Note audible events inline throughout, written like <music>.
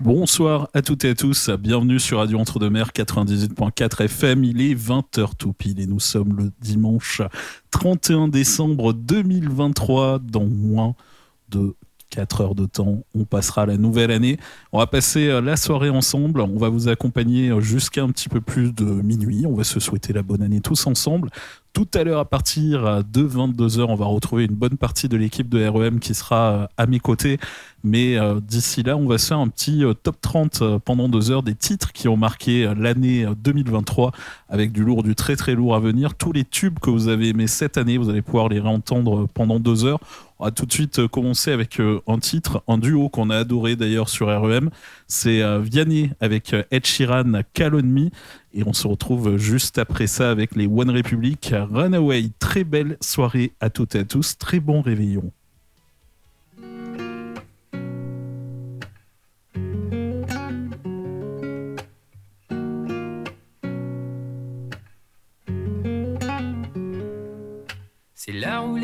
Bonsoir à toutes et à tous, bienvenue sur Radio Entre-deux-Mers 98.4 FM, il est 20h tout pile et nous sommes le dimanche 31 décembre 2023 dans moins de 4 heures de temps, on passera la nouvelle année. On va passer euh, la soirée ensemble, on va vous accompagner euh, jusqu'à un petit peu plus de minuit, on va se souhaiter la bonne année tous ensemble. Tout à l'heure, à partir de 22h, on va retrouver une bonne partie de l'équipe de REM qui sera euh, à mes côtés. Mais d'ici là, on va se faire un petit top 30 pendant deux heures des titres qui ont marqué l'année 2023 avec du lourd, du très très lourd à venir. Tous les tubes que vous avez aimés cette année, vous allez pouvoir les réentendre pendant deux heures. On va tout de suite commencer avec un titre, un duo qu'on a adoré d'ailleurs sur REM. C'est Vianney avec Ed Sheeran, Call. Et on se retrouve juste après ça avec les One Republic Runaway. Très belle soirée à toutes et à tous. Très bon réveillon. C'est où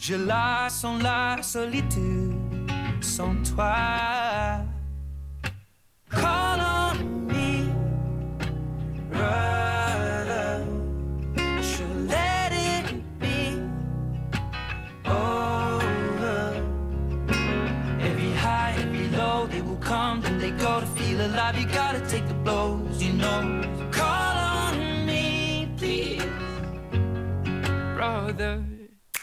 Je la sens la solitude sans toi. Call on me, brother. Should let it be over. Every high, every low, they will come, then they go to feel alive. You gotta take the blows, you know. Call on me, please, brother.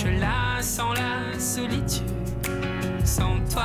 Je la sens la solitude sans toi.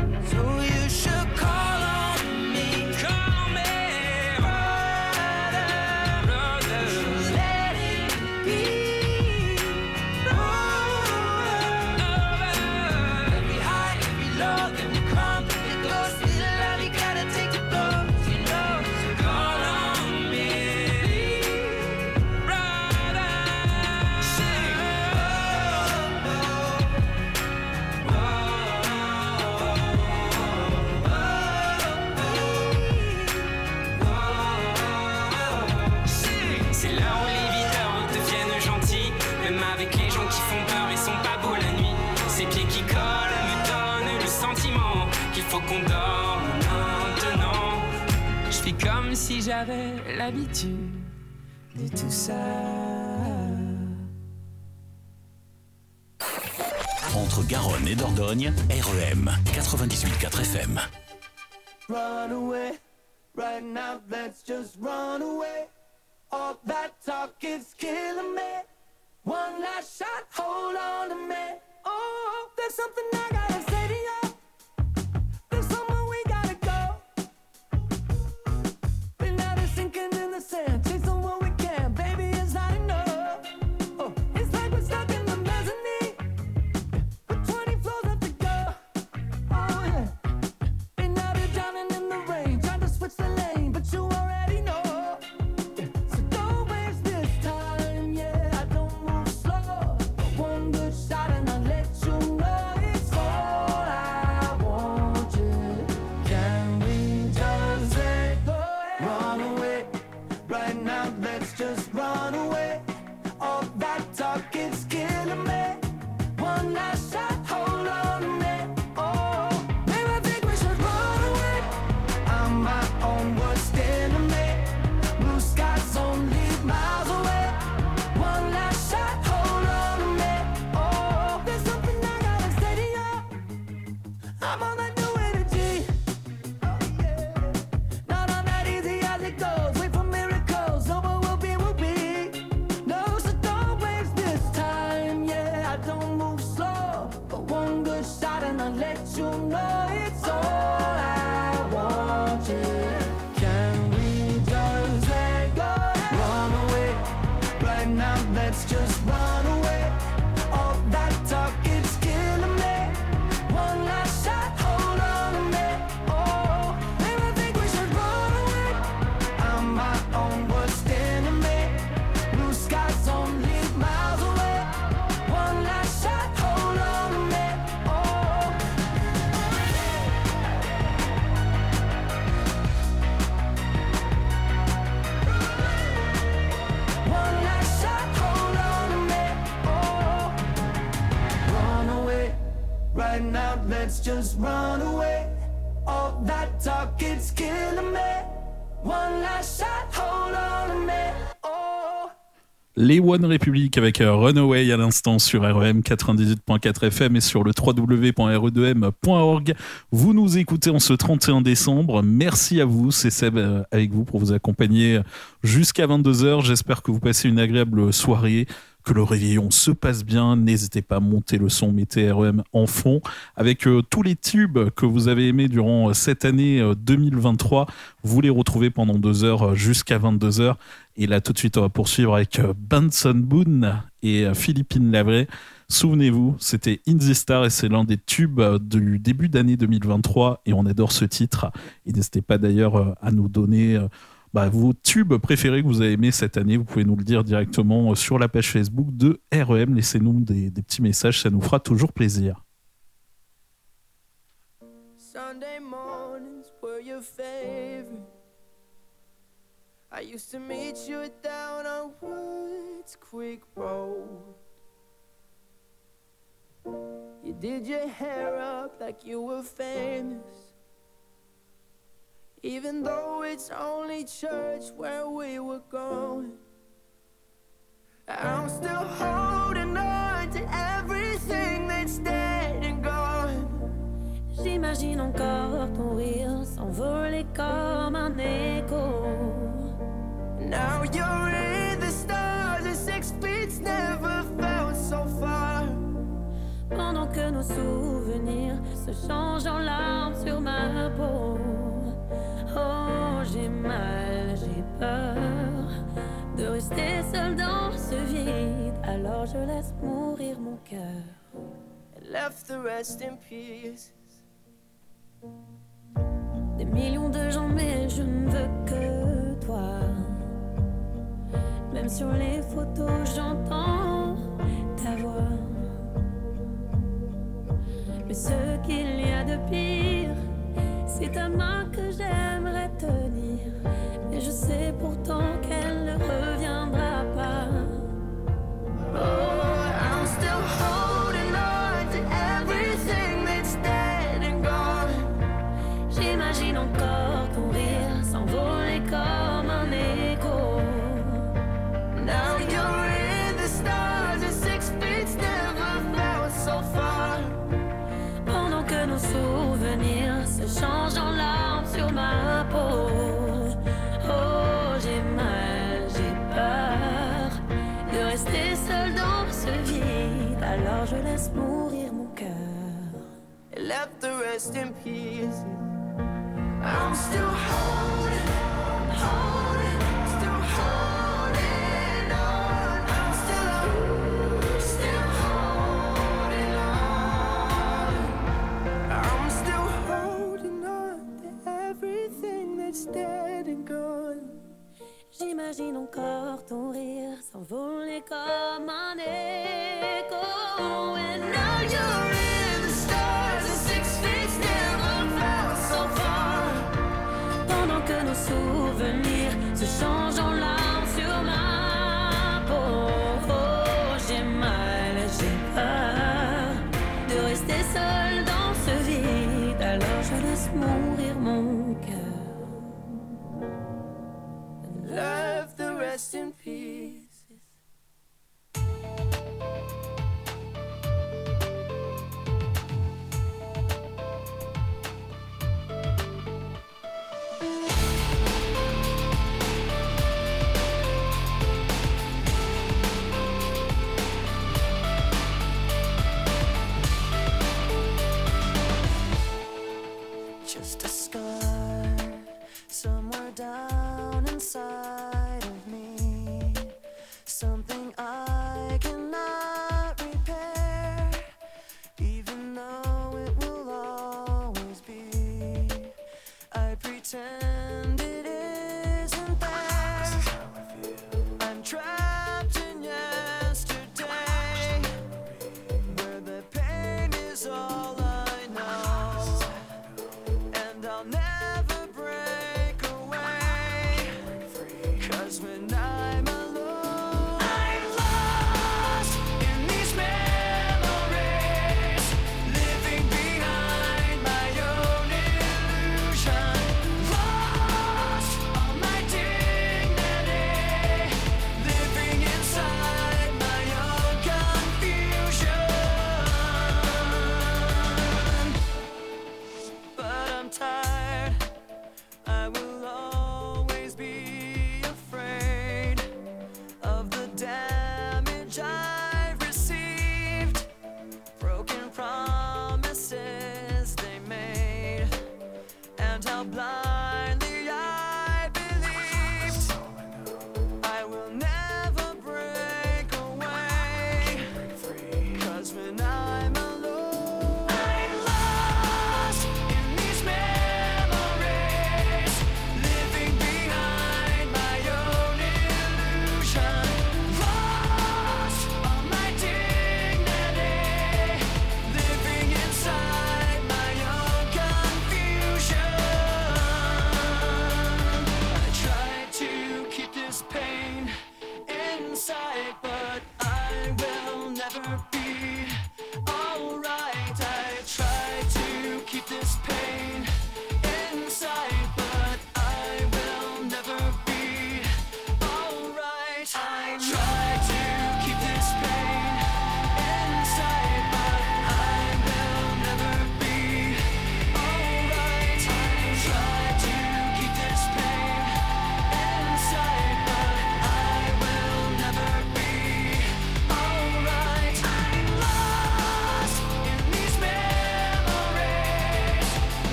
Si j'avais l'habitude de tout ça. Entre Garonne et Dordogne, REM 98.4 FM. Run away, right now, let's just run away. All that talk is killing me. One last shot, hold on to me. Oh, there's something I gotta All that me. One last shot, hold on. Oh. Les One Republic avec euh, Runaway à l'instant sur REM 98.4 FM et sur le www.re2m.org. Vous nous écoutez en ce 31 décembre. Merci à vous, c'est Seb euh, avec vous pour vous accompagner jusqu'à 22h. J'espère que vous passez une agréable soirée que le réveillon se passe bien. N'hésitez pas à monter le son, mettez REM en fond. Avec euh, tous les tubes que vous avez aimés durant euh, cette année 2023, euh, vous les retrouvez pendant deux heures jusqu'à 22 heures. Et là, tout de suite, on va poursuivre avec Benson Boone et Philippine Lavray. Souvenez-vous, c'était In the Star et c'est l'un des tubes du début d'année 2023 et on adore ce titre. Et n'hésitez pas d'ailleurs à nous donner bah, vos tubes préférés que vous avez aimés cette année. Vous pouvez nous le dire directement sur la page Facebook de REM. Laissez-nous des, des petits messages, ça nous fera toujours plaisir. Sunday mornings were your favorite. I used to meet you down on Woods Quick Road. You did your hair up like you were famous. Even though it's only church where we were going, I'm still holding on to everything that's dead and gone. J'imagine encore ton rire s'envoler comme un écho. Now you're in the stars, and six feet never felt so far. Pendant que nos souvenirs se changent en larmes sur ma peau. J'ai mal, j'ai peur de rester seul dans ce vide. Alors je laisse mourir mon cœur. Left the rest in peace. Des millions de gens, mais je ne veux que toi. Même sur les photos, j'entends ta voix. Mais ce qu'il y a de pire c'est ta main que j'aimerais tenir. Et je sais pourtant qu'elle ne reviendra pas. Oh, I'm still holding je laisse mourir mon cœur. Left the rest in peace. I'm still holding, holding, still holding on. I'm still, still holding on. I'm still holding on to everything that's dead and gone. J'imagine encore ton rire s'envoler comme un écho.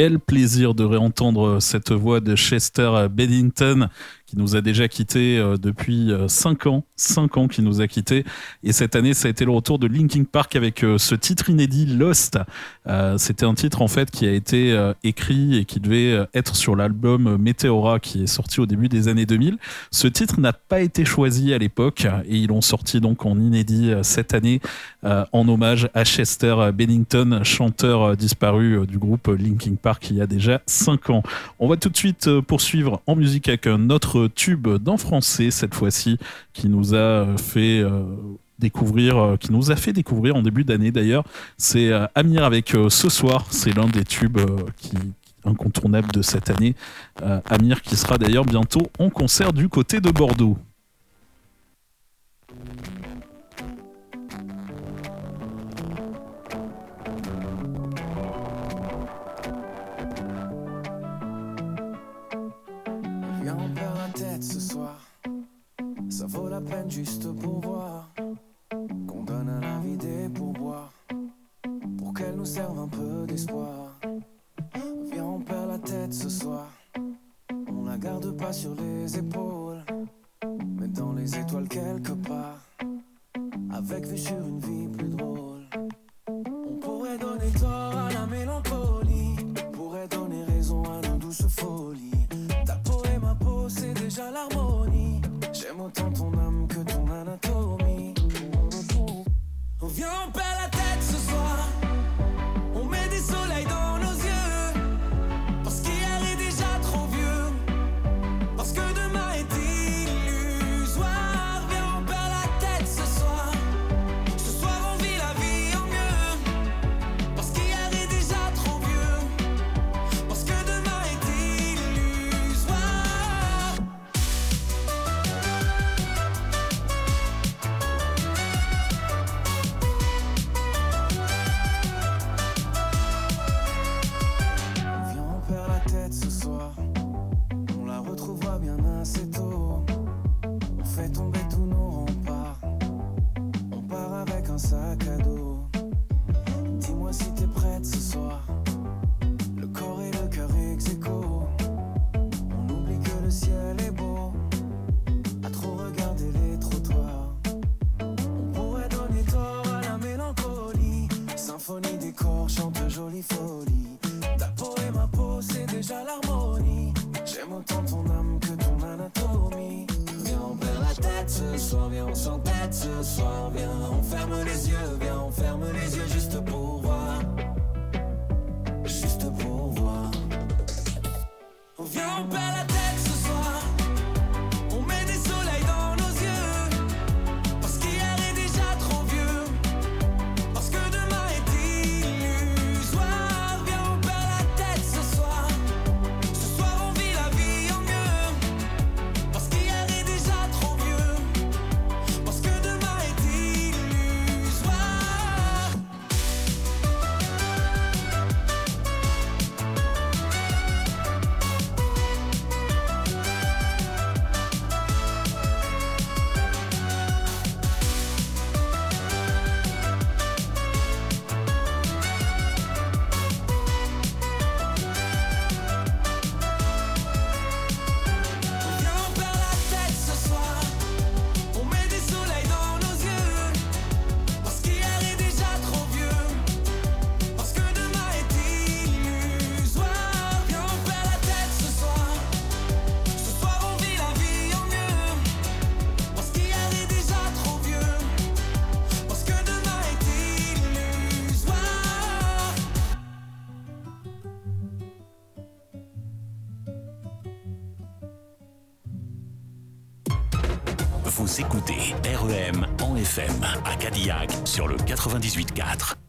Quel plaisir de réentendre cette voix de Chester Bennington qui nous a déjà quitté euh, depuis 5 ans, 5 ans qu'il nous a quitté et cette année ça a été le retour de Linkin Park avec euh, ce titre inédit Lost. Euh, C'était un titre en fait qui a été euh, écrit et qui devait euh, être sur l'album Meteora qui est sorti au début des années 2000. Ce titre n'a pas été choisi à l'époque et ils l'ont sorti donc en inédit euh, cette année euh, en hommage à Chester Bennington, chanteur euh, disparu euh, du groupe Linkin Park il y a déjà 5 ans. On va tout de suite poursuivre en musique avec un autre tube d'un français cette fois-ci qui nous a fait découvrir, qui nous a fait découvrir en début d'année d'ailleurs. C'est Amir avec Ce soir, c'est l'un des tubes qui incontournables de cette année. Amir qui sera d'ailleurs bientôt en concert du côté de Bordeaux. Pour qu'elle nous serve un peu d'espoir. Viens, on perd la tête ce soir. On la garde pas sur les épaules, mais dans les étoiles quelque part. Avec vue sur une vie plus drôle. On pourrait donner tort sur le 98.4.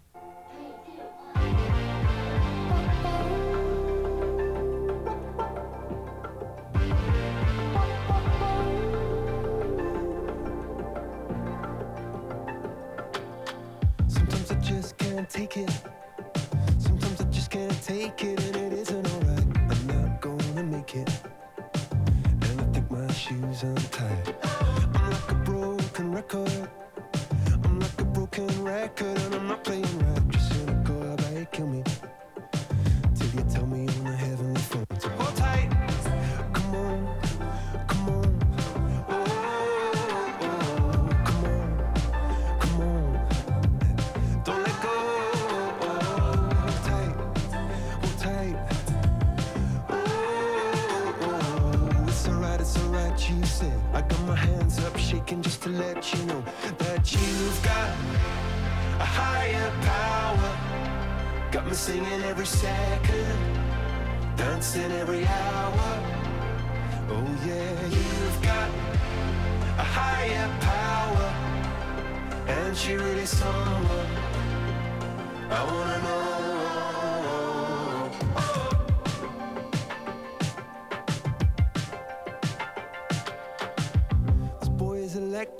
it's alright, you said. I got my hands up shaking just to let you know that you've got a higher power. Got me singing every second, dancing every hour. Oh yeah, you've got a higher power, and she really someone I wanna know. Oh.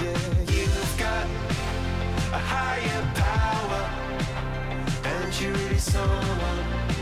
You've got a higher power, and you really someone.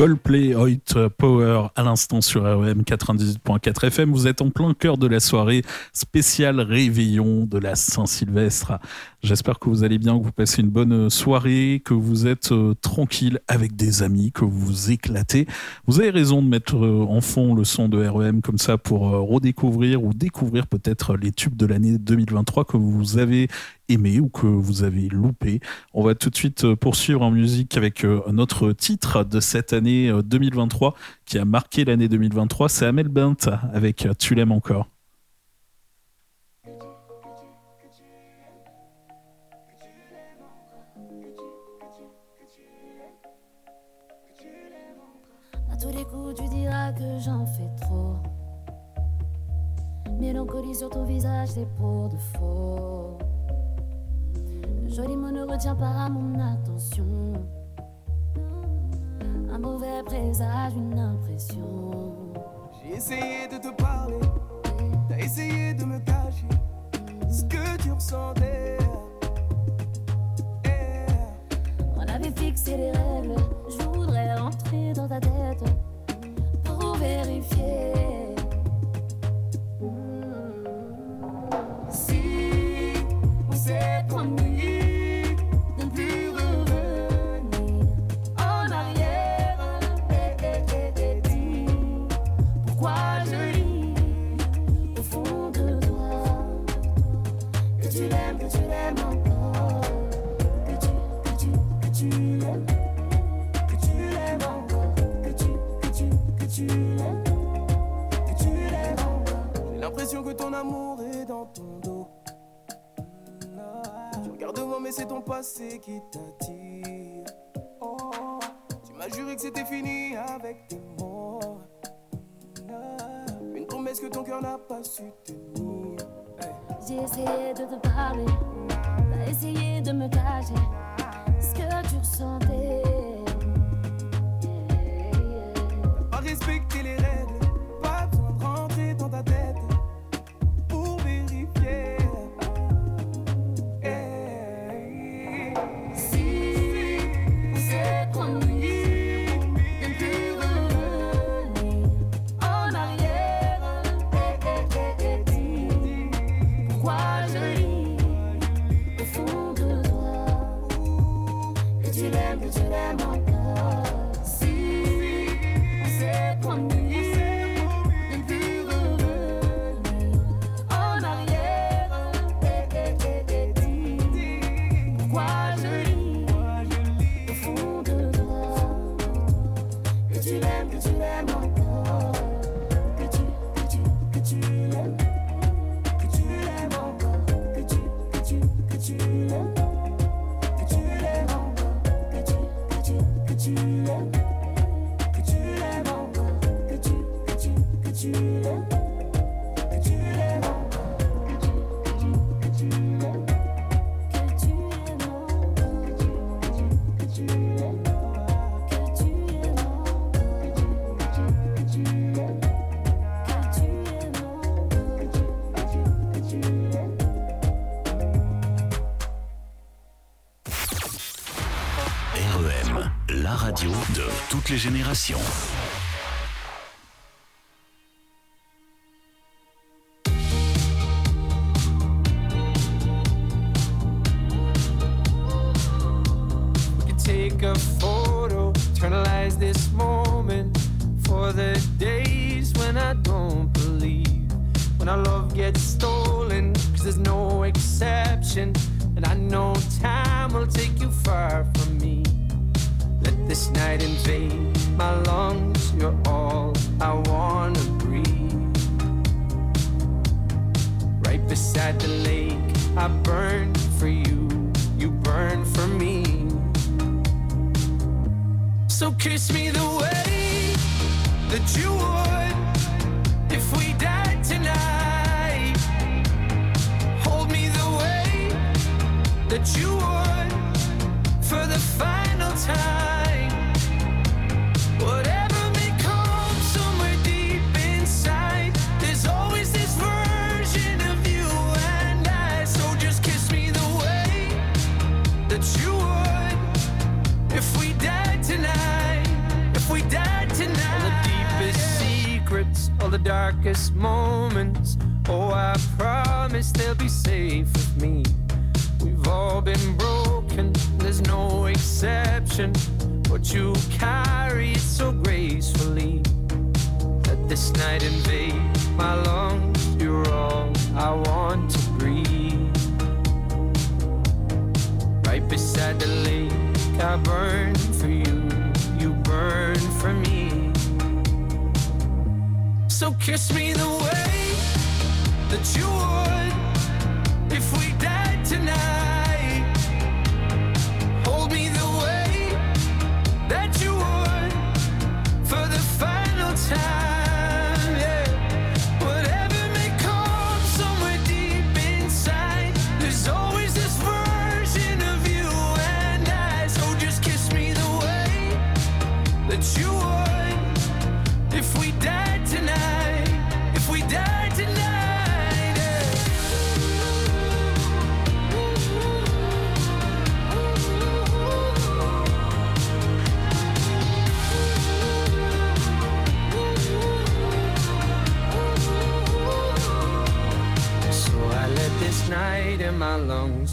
Coldplay White Power à l'instant sur REM 98.4 FM. Vous êtes en plein cœur de la soirée spéciale réveillon de la Saint-Sylvestre. J'espère que vous allez bien, que vous passez une bonne soirée, que vous êtes euh, tranquille avec des amis, que vous vous éclatez. Vous avez raison de mettre euh, en fond le son de REM comme ça pour euh, redécouvrir ou découvrir peut-être les tubes de l'année 2023 que vous avez aimé ou que vous avez loupé. On va tout de suite euh, poursuivre en musique avec euh, notre titre de cette année 2023 euh, qui a marqué l'année 2023. C'est Amel Bent avec Tu l'aimes encore. Tous les coups, tu diras que j'en fais trop. Mélancolie sur ton visage, c'est pour de faux joli mot ne retient pas mon attention. Un mauvais présage, une impression. J'ai essayé de te parler, t'as essayé de me cacher ce que tu ressentais. On avait fixé les règles, je voudrais rentrer dans ta tête pour vérifier. T'attire. Tu m'as juré que c'était fini avec tes mots. Une promesse que ton cœur n'a pas su tenir. J'ai essayé de te parler, essayé de me cacher ce que tu ressentais. Les promise they'll be safe with me. We've all been broken, there's no exception. But you carry it so gracefully. Let this night invade my lungs. You're all I want to breathe. Right beside the lake, I burn for you. You burn for me. So kiss me the way that you would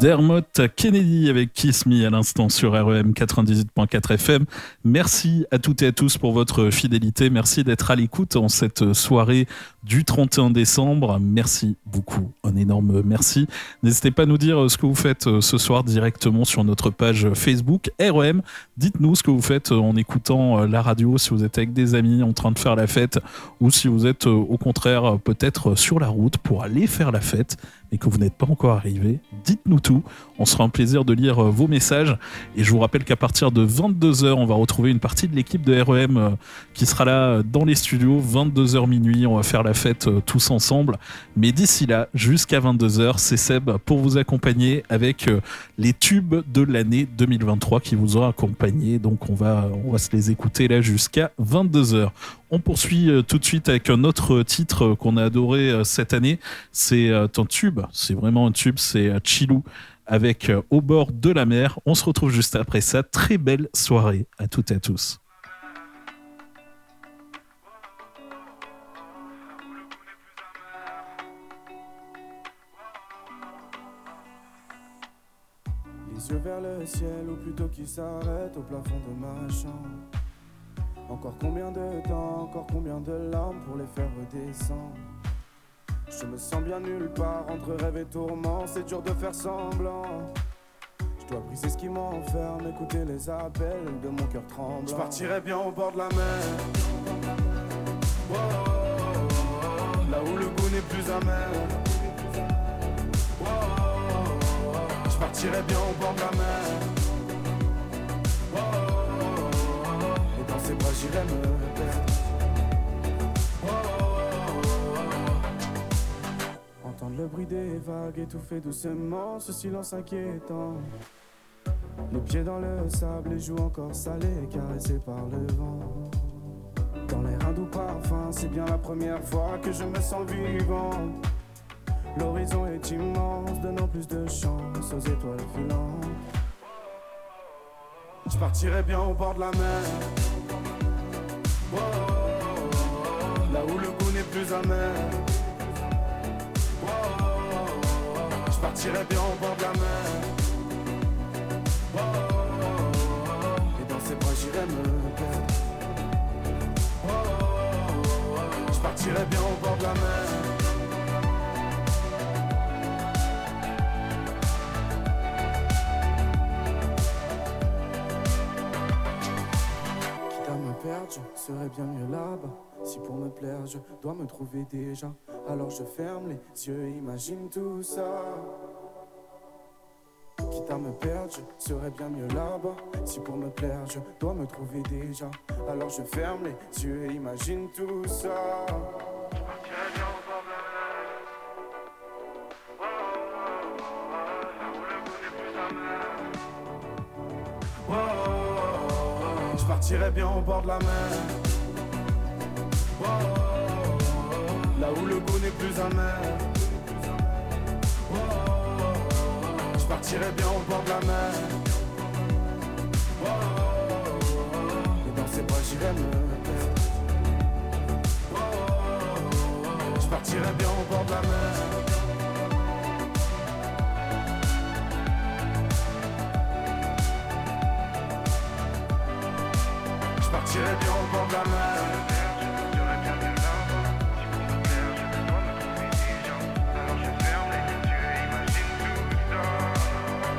Dermot Kennedy avec Kiss Me à l'instant sur REM 98.4 FM. Merci à toutes et à tous pour votre fidélité. Merci d'être à l'écoute en cette soirée du 31 décembre. Merci beaucoup. Un énorme merci. N'hésitez pas à nous dire ce que vous faites euh, ce soir directement sur notre page Facebook REM. Dites-nous ce que vous faites en écoutant euh, la radio, si vous êtes avec des amis en train de faire la fête ou si vous êtes euh, au contraire euh, peut-être sur la route pour aller faire la fête et que vous n'êtes pas encore arrivé, dites-nous tout. On sera un plaisir de lire euh, vos messages. Et je vous rappelle qu'à partir de 22h, on va retrouver une partie de l'équipe de REM euh, qui sera là euh, dans les studios. 22h minuit, on va faire la fête tous ensemble. Mais d'ici là, jusqu'à 22h, c'est Seb pour vous accompagner avec les tubes de l'année 2023 qui vous aura accompagné. Donc on va, on va se les écouter là jusqu'à 22h. On poursuit euh, tout de suite avec un autre titre qu'on a adoré euh, cette année. C'est euh, un tube, c'est vraiment un tube, c'est Chilou avec Au bord de la mer. On se retrouve juste après ça. Très belle soirée à toutes et à tous. Les yeux vers le ciel, ou plutôt au plafond de ma chambre. Encore combien de temps, encore combien de larmes pour les faire redescendre. Je me sens bien nulle part entre rêve et tourment, c'est dur de faire semblant. Je dois briser ce qui m'enferme, écouter les appels de mon cœur tremblant. Je partirai bien au bord de la mer. Là où le goût n'est plus amer. Je partirai bien au bord de la mer. J'irai me perdre. Entendre le bruit des vagues étouffer doucement ce silence inquiétant. Les pieds dans le sable, les joues encore salées, caressées par le vent. Dans l'air un doux parfum, c'est bien la première fois que je me sens vivant. L'horizon est immense, donnant plus de chance aux étoiles filantes. Je partirai bien au bord de la mer. Là où le goût n'est plus amer Je partirai bien au bord de la mer. Et dans ses bras j'irai me perdre. Je partirai bien au bord de la mer. Serais bien mieux là-bas. Si pour me plaire, je dois me trouver déjà. Alors je ferme les yeux, imagine tout ça. Quitte à me perdre, je serais bien mieux là-bas. Si pour me plaire, je dois me trouver déjà. Alors je ferme les yeux et imagine tout ça. Partirais bien au bord de la mer. Là où le goût n'est plus amer. Je partirais bien au bord de la mer. Et dans ces bras j'irais me. Je partirais bien au bord de la mer. Partirais bien au bord de la mer.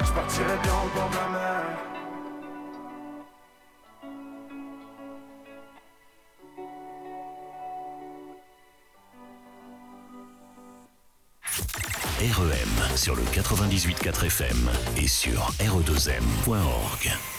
Je partirais bien au bord de la mer. REM sur le 98.4 FM et sur re2m.org.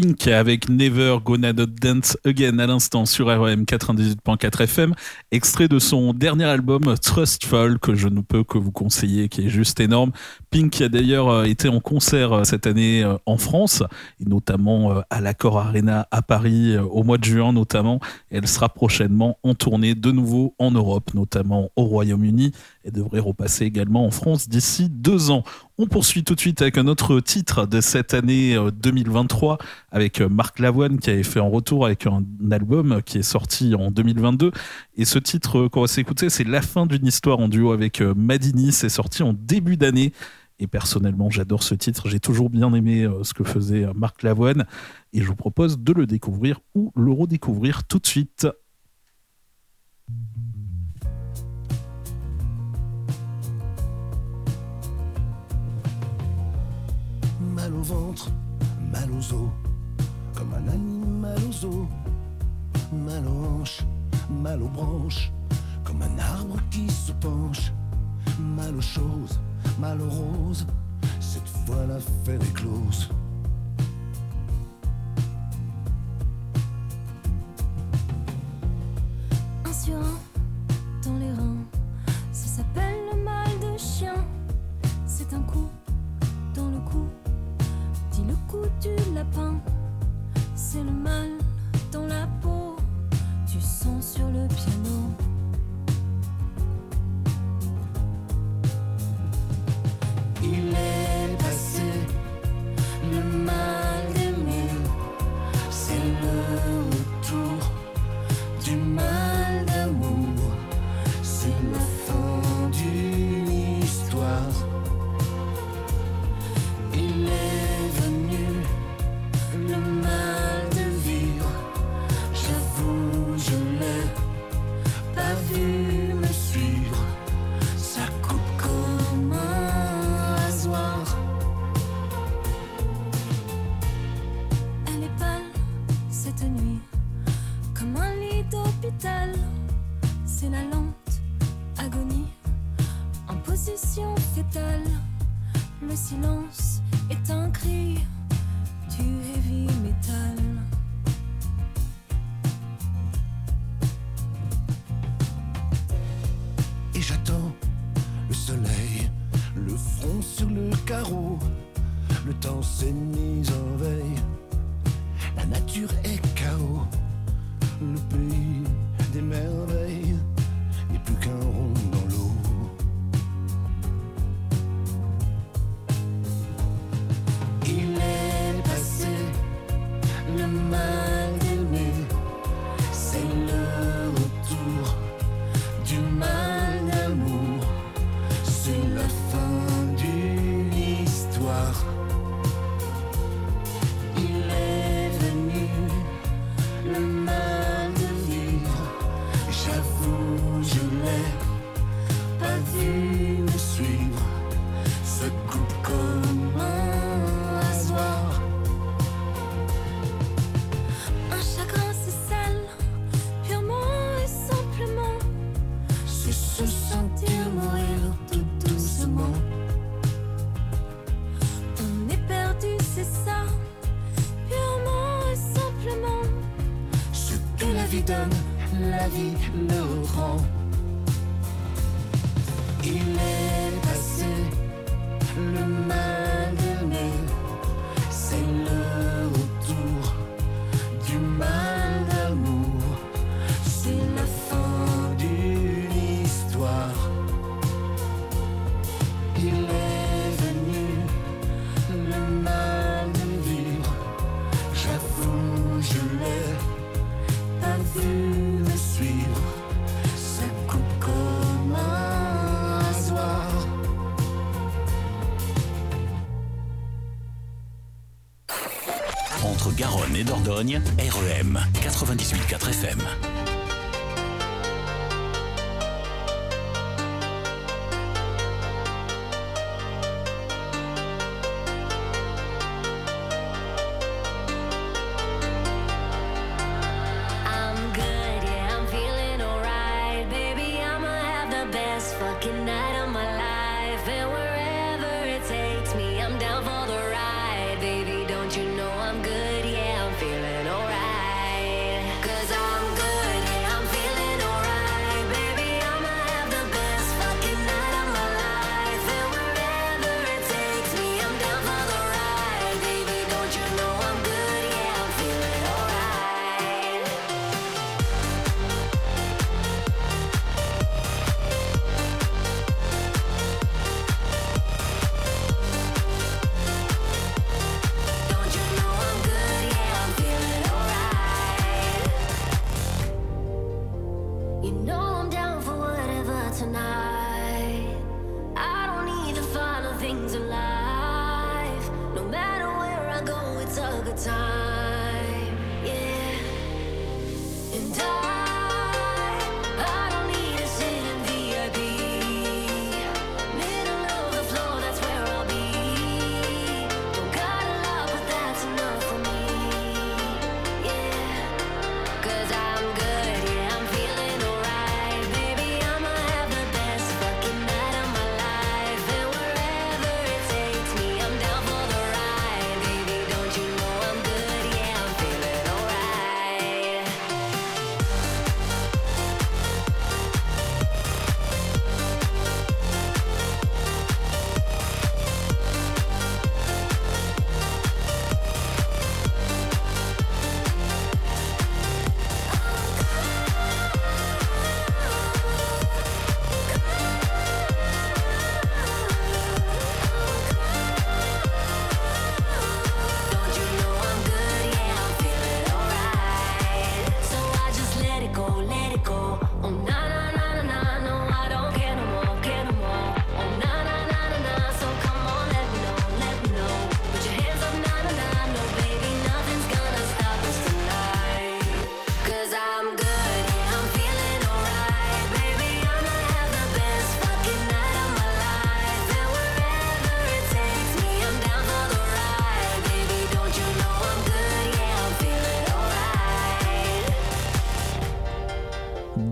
Pink avec Never Gonna Dance Again à l'instant sur REM 98.4 FM, extrait de son dernier album Trustful que je ne peux que vous conseiller, qui est juste énorme. Pink a d'ailleurs euh, été en concert euh, cette année euh, en France, notamment à l'Accord Arena à Paris au mois de juin notamment. Elle sera prochainement en tournée de nouveau en Europe, notamment au Royaume-Uni, et devrait repasser également en France d'ici deux ans. On poursuit tout de suite avec un autre titre de cette année 2023 euh, avec euh, Marc Lavoine qui avait fait un retour avec un album qui est sorti en 2022. Et ce titre euh, qu'on va s'écouter, c'est La fin d'une histoire en duo avec Madini. C'est sorti en début d'année. Et personnellement, j'adore ce titre. J'ai toujours bien aimé ce que faisait Marc Lavoine. Et je vous propose de le découvrir ou le redécouvrir tout de suite. Au ventre, mal aux os, comme un animal aux os, mal aux hanches, mal aux branches, comme un arbre qui se penche, mal aux choses, mal aux roses, cette fois l'affaire est close.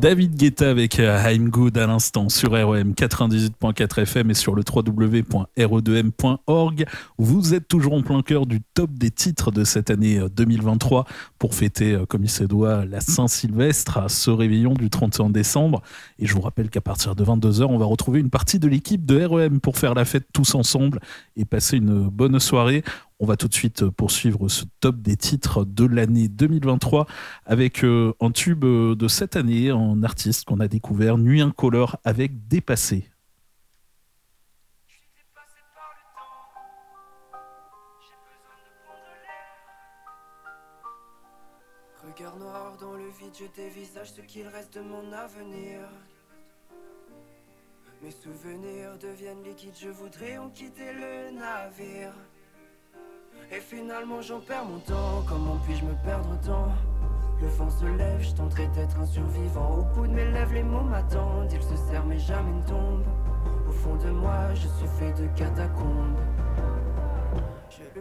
David Guetta avec euh, I'm Good à l'instant sur REM 98.4 FM et sur le www.re2m.org. Vous êtes toujours en plein cœur du top des titres de cette année euh, 2023 pour fêter, euh, comme il se doit, la Saint-Sylvestre à ce réveillon du 31 décembre. Et je vous rappelle qu'à partir de 22h, on va retrouver une partie de l'équipe de REM pour faire la fête tous ensemble et passer une bonne soirée. On va tout de suite poursuivre ce top des titres de l'année 2023 avec euh, un tube euh, de cette année, un artiste qu'on a découvert, Nuit Incolore avec Dépassé. Regard noir dans le vide, je dévisage ce qu'il reste de mon avenir. Mes souvenirs deviennent liquides, je voudrais en quitter le navire. Et finalement j'en perds mon temps, comment puis-je me perdre autant Le vent se lève, je tenterai d'être un survivant. Au bout de mes lèvres, les mots m'attendent, ils se serrent mais jamais ne tombent. Au fond de moi, je suis fait de catacombes.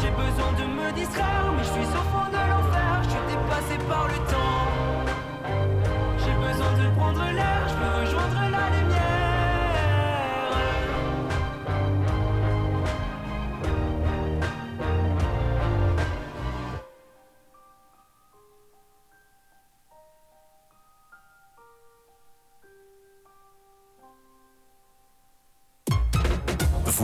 J'ai besoin de me distraire, mais je suis au fond de l'enfer. Je suis dépassé par le temps.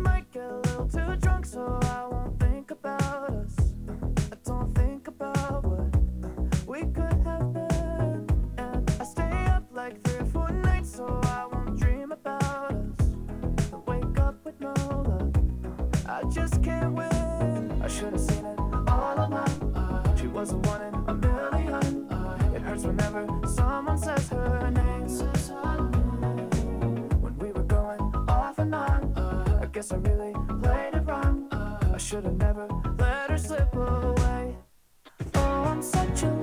might get a little too drunk, so I won't think about us. I don't think about what we could have been. I stay up like three or four nights, so I won't dream about us. Wake up with no luck. I just can't win. I should have seen it all along. She was the one in a million. It hurts whenever someone says her name. Guess I really played it wrong. I should have never let her slip away. Oh, I'm such a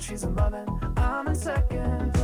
she's in love and I'm in second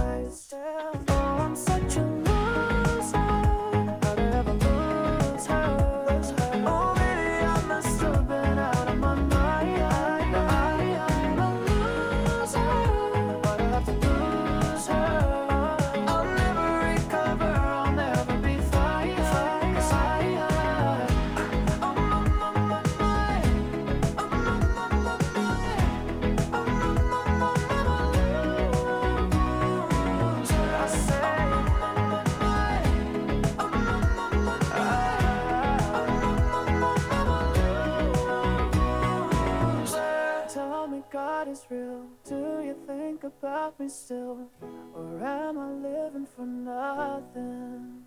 about me still? Or am I living for nothing?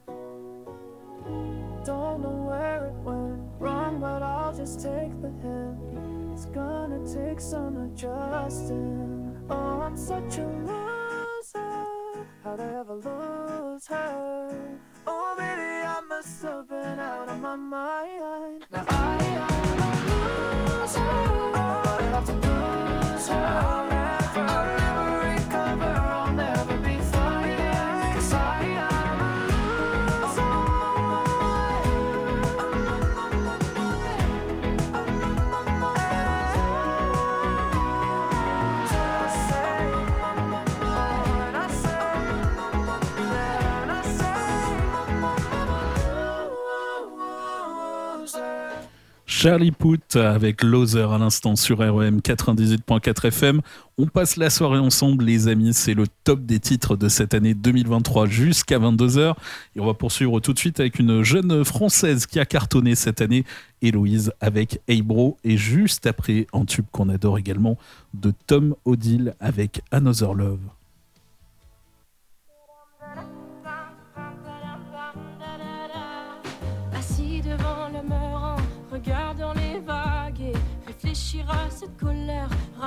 Don't know where it went wrong, but I'll just take the hint. It's gonna take some adjusting. Oh, I'm such a loser. How'd I ever lose her? Oh, maybe I must have been out of my mind. Now I am a loser. Oh, I have to lose her. Charlie Puth avec Loser à l'instant sur REM 98.4 FM. On passe la soirée ensemble, les amis. C'est le top des titres de cette année 2023 jusqu'à 22h. Et on va poursuivre tout de suite avec une jeune française qui a cartonné cette année, Héloïse, avec Hey Bro. Et juste après, un tube qu'on adore également de Tom Odile avec Another Love.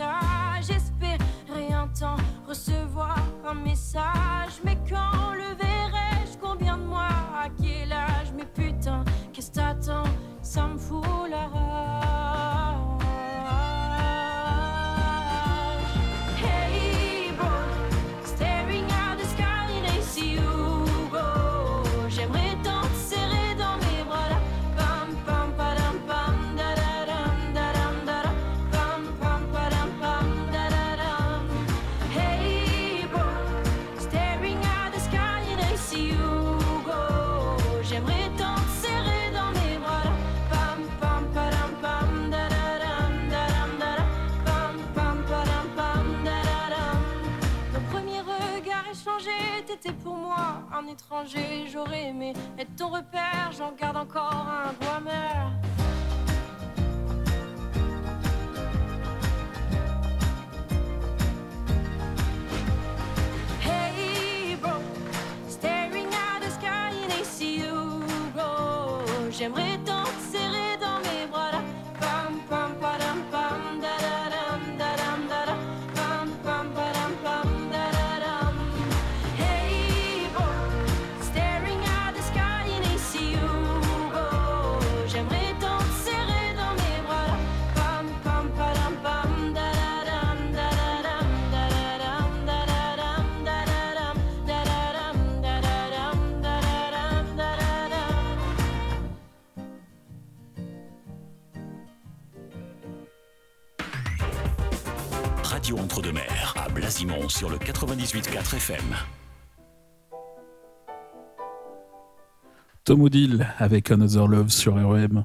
visage. Espérer un temps, recevoir un message. Mais quand le verrai-je? Combien de mois? À quel âge? Mais putain, qu'est-ce que t'attends? Ça me fout la rage. Un étranger, j'aurais aimé être ton repère, j'en garde encore un goût amer. Hey bro, staring at the sky bro. Sur le 98.4 FM. Tom Odile avec Another Love sur REM.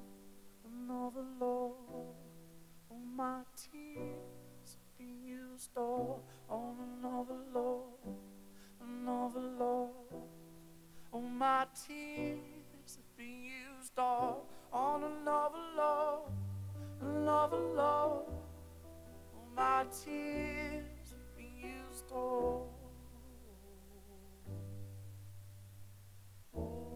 another love. All my tears have been used up on another love, another love. All my tears have been used all on another love, another love. All my tears have been used all. And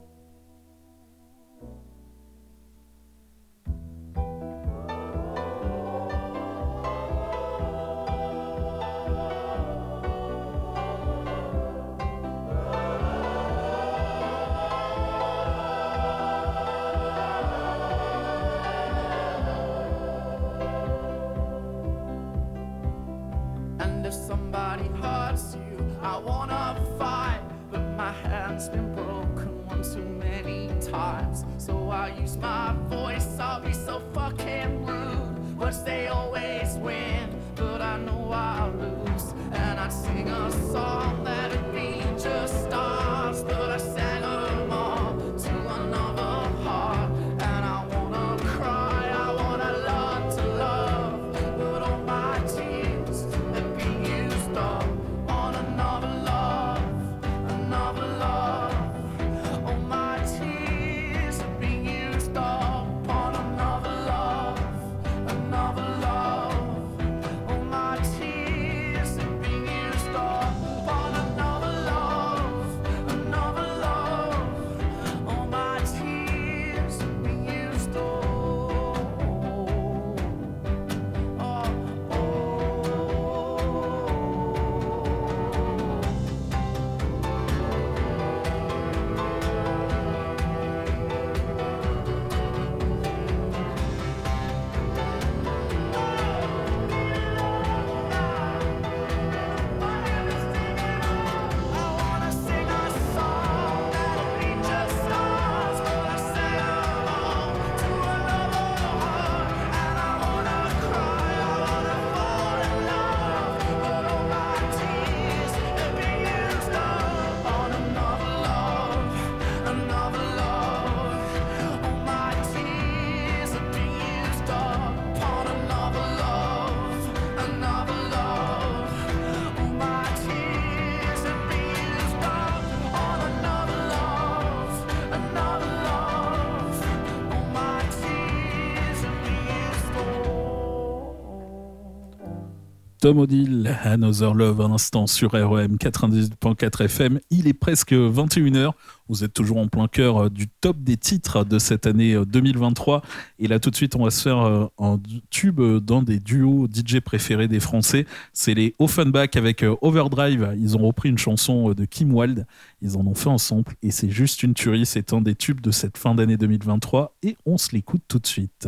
Tom Odile, Another Love à l'instant sur REM 98.4 FM. Il est presque 21h. Vous êtes toujours en plein cœur euh, du top des titres de cette année 2023. Euh, Et là, tout de suite, on va se faire euh, un tube dans des duos DJ préférés des Français. C'est les Offenbach avec Overdrive. Ils ont repris une chanson de Kim Wilde. Ils en ont fait ensemble. Et c'est juste une tuerie. C'est un des tubes de cette fin d'année 2023. Et on se l'écoute tout de suite.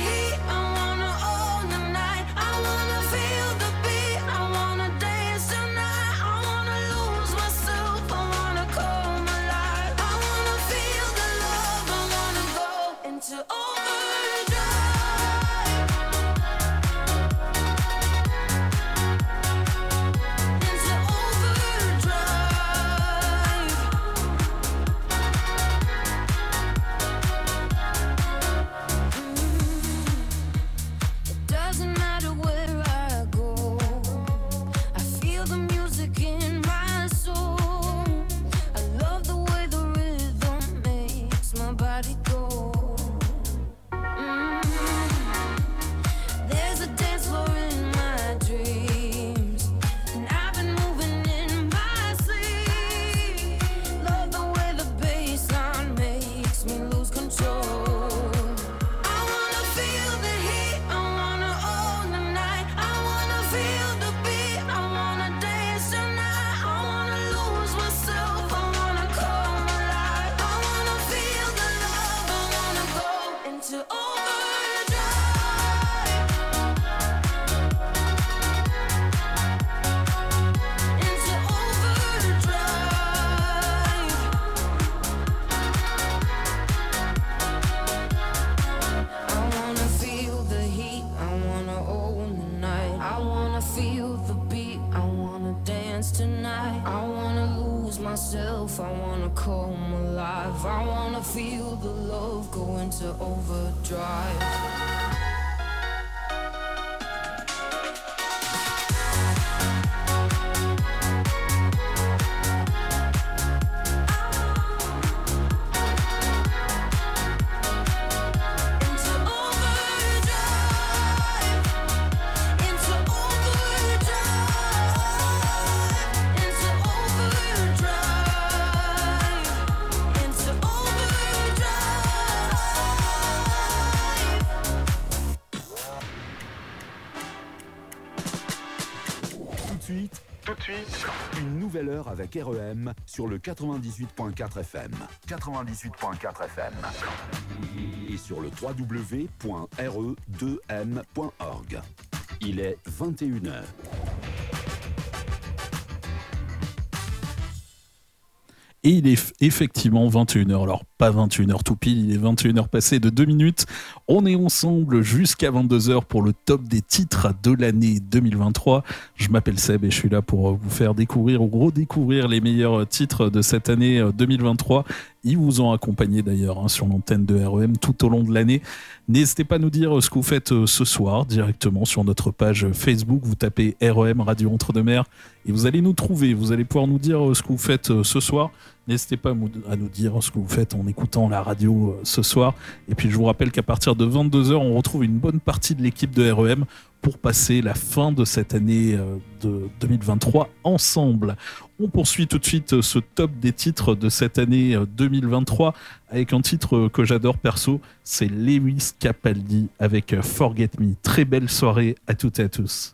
If I wanna come alive. I wanna feel the love go into overdrive. REM sur le 98.4 FM. 98.4 FM. Et sur le www.re2m.org. Il est 21h. Et il est effectivement 21h. Alors, pas 21h tout pile, il est 21h passé de 2 minutes. On est ensemble jusqu'à 22h pour le top des titres de l'année 2023. Je m'appelle Seb et je suis là pour vous faire découvrir ou redécouvrir les meilleurs titres de cette année 2023. Ils vous ont accompagné d'ailleurs hein, sur l'antenne de REM tout au long de l'année. N'hésitez pas à nous dire ce que vous faites euh, ce soir directement sur notre page Facebook. Vous tapez REM Radio Entre-deux-Mers et vous allez nous trouver. Vous allez pouvoir nous dire euh, ce que vous faites euh, ce soir. N'hésitez pas à nous dire ce que vous faites en écoutant la radio ce soir. Et puis je vous rappelle qu'à partir de 22h, on retrouve une bonne partie de l'équipe de REM pour passer la fin de cette année de 2023 ensemble. On poursuit tout de suite ce top des titres de cette année 2023 avec un titre que j'adore perso, c'est Lewis Capaldi avec Forget Me. Très belle soirée à toutes et à tous.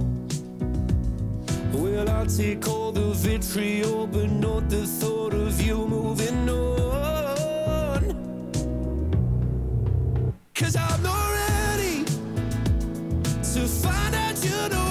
Well, I'll take all the vitriol, but not the thought of you moving on. Cause I'm not ready to find out you know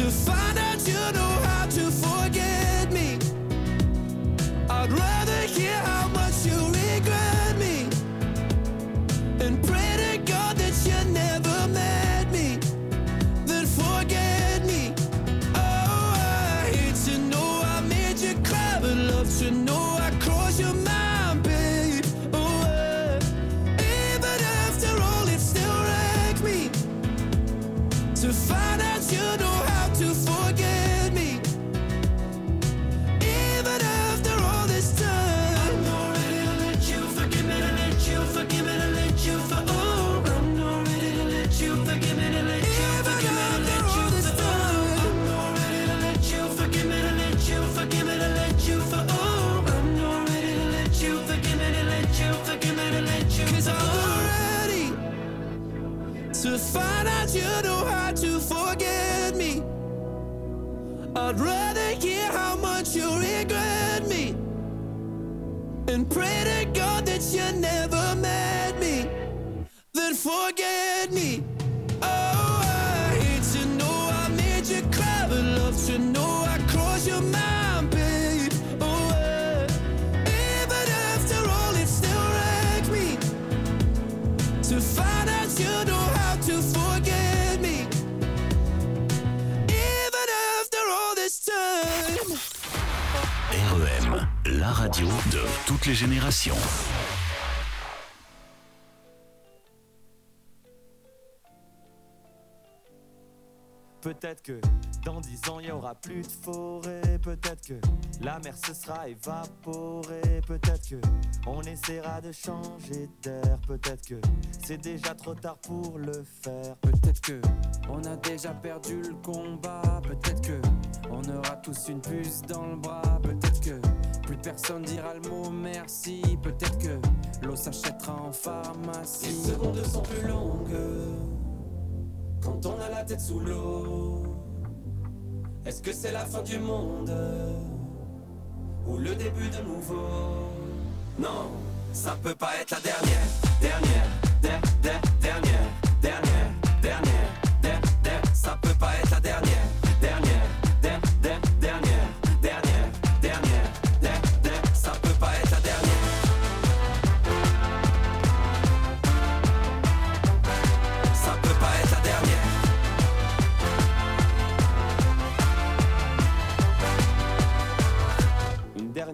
to find out you know how Peut-être que dans dix ans il y aura plus de forêt, peut-être que la mer se sera évaporée, peut-être que on essaiera de changer d'air, peut-être que c'est déjà trop tard pour le faire. Peut-être que on a déjà perdu le combat. Peut-être que on aura tous une puce dans le bras. Peut-être que plus personne dira le mot merci. Peut-être que l'eau s'achètera en pharmacie. Les secondes sont plus longues quand on a la tête sous l'eau. Est-ce que c'est la fin du monde ou le début de nouveau? Non, ça peut pas être la dernière, dernière, der- der- dernière, dernière,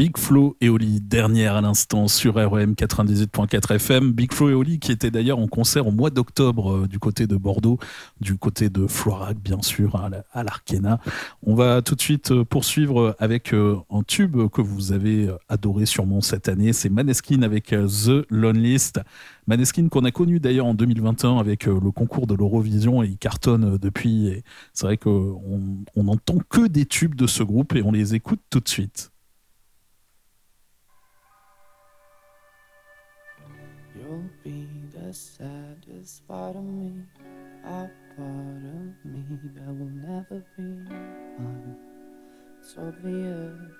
Big Flo et Oli, dernière à l'instant sur REM 98.4 FM. Big Flo et Oli qui étaient d'ailleurs en concert au mois d'octobre euh, du côté de Bordeaux, du côté de Floirac bien sûr, à la- à l'Arkena. On va tout de suite euh, poursuivre avec euh, un tube que vous avez adoré sûrement cette année. C'est Maneskin avec The Lonelist. Maneskin qu'on a connu d'ailleurs en 2021 avec le concours de l'Eurovision et il cartonne depuis. C'est vrai qu'on on n'entend que des tubes de ce groupe et on les écoute tout de suite. You'll be the saddest part of me, a part of me that will never be mine. It's obvious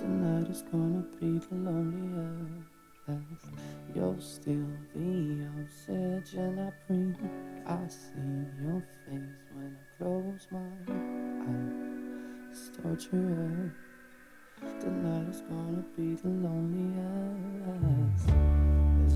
tonight is gonna be the loneliest. You're still the oxygen I breathe. I see your face when I close my eyes. It's torture. Tonight is gonna be the loneliest.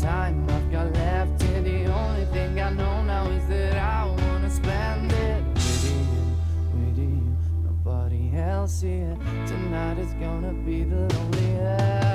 time I've got left here. The only thing I know now is that I wanna spend it with you, with you. Nobody else here. Tonight is gonna be the loneliest.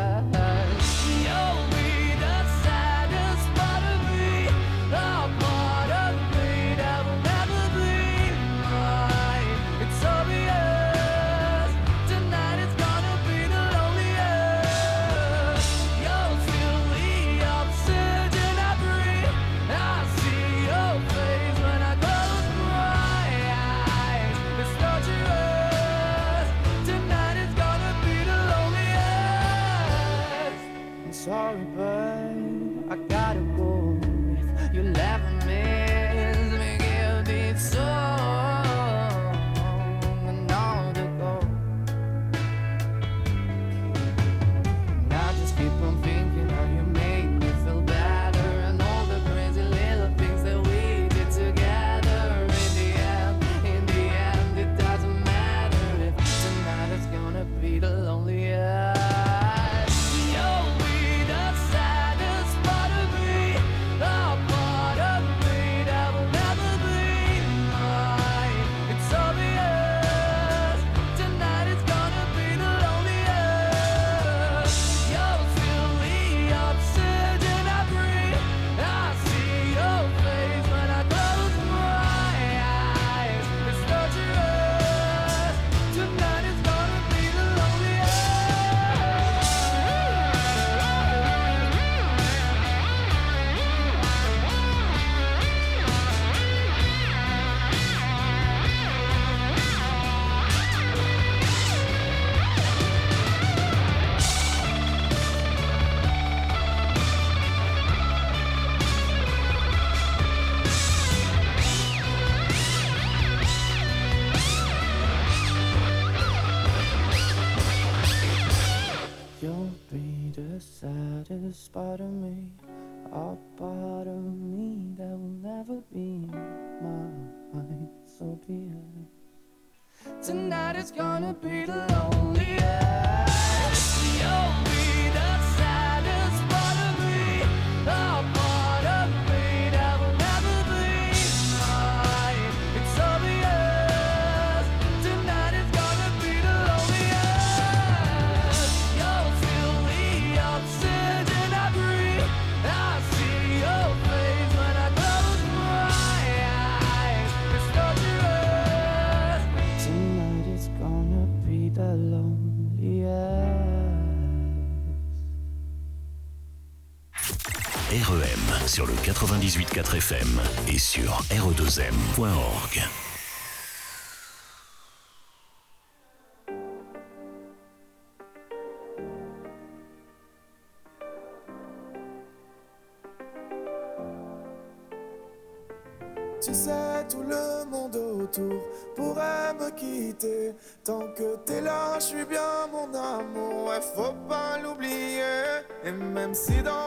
98.4 FM et sur re2m.org. Tu sais, tout le monde autour pourrait me quitter. Tant que t'es là, je suis bien mon amour. Ouais, faut pas l'oublier. Et même si dans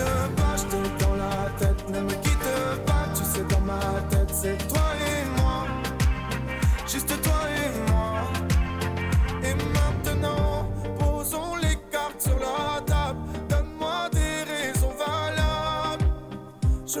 pas, je te dans la tête. Ne me quitte pas, tu sais, dans ma tête, c'est toi et moi. Juste toi et moi. Et maintenant, posons les cartes sur la table. Donne-moi des raisons valables. Je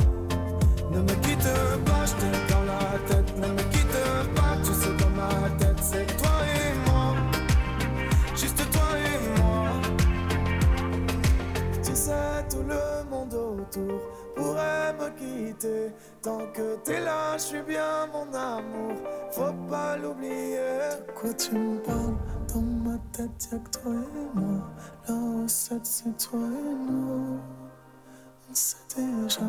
Quitte pas, je t'ai dans la tête. Ne me quitte pas, tu sais, dans ma tête, c'est toi et moi. Juste toi et moi. Tu sais, tout le monde autour pourrait me quitter. Tant que t'es là, je suis bien mon amour. Faut pas l'oublier. De quoi tu me parles? Dans ma tête, y'a que toi et moi. La recette, c'est toi et moi. On sait déjà.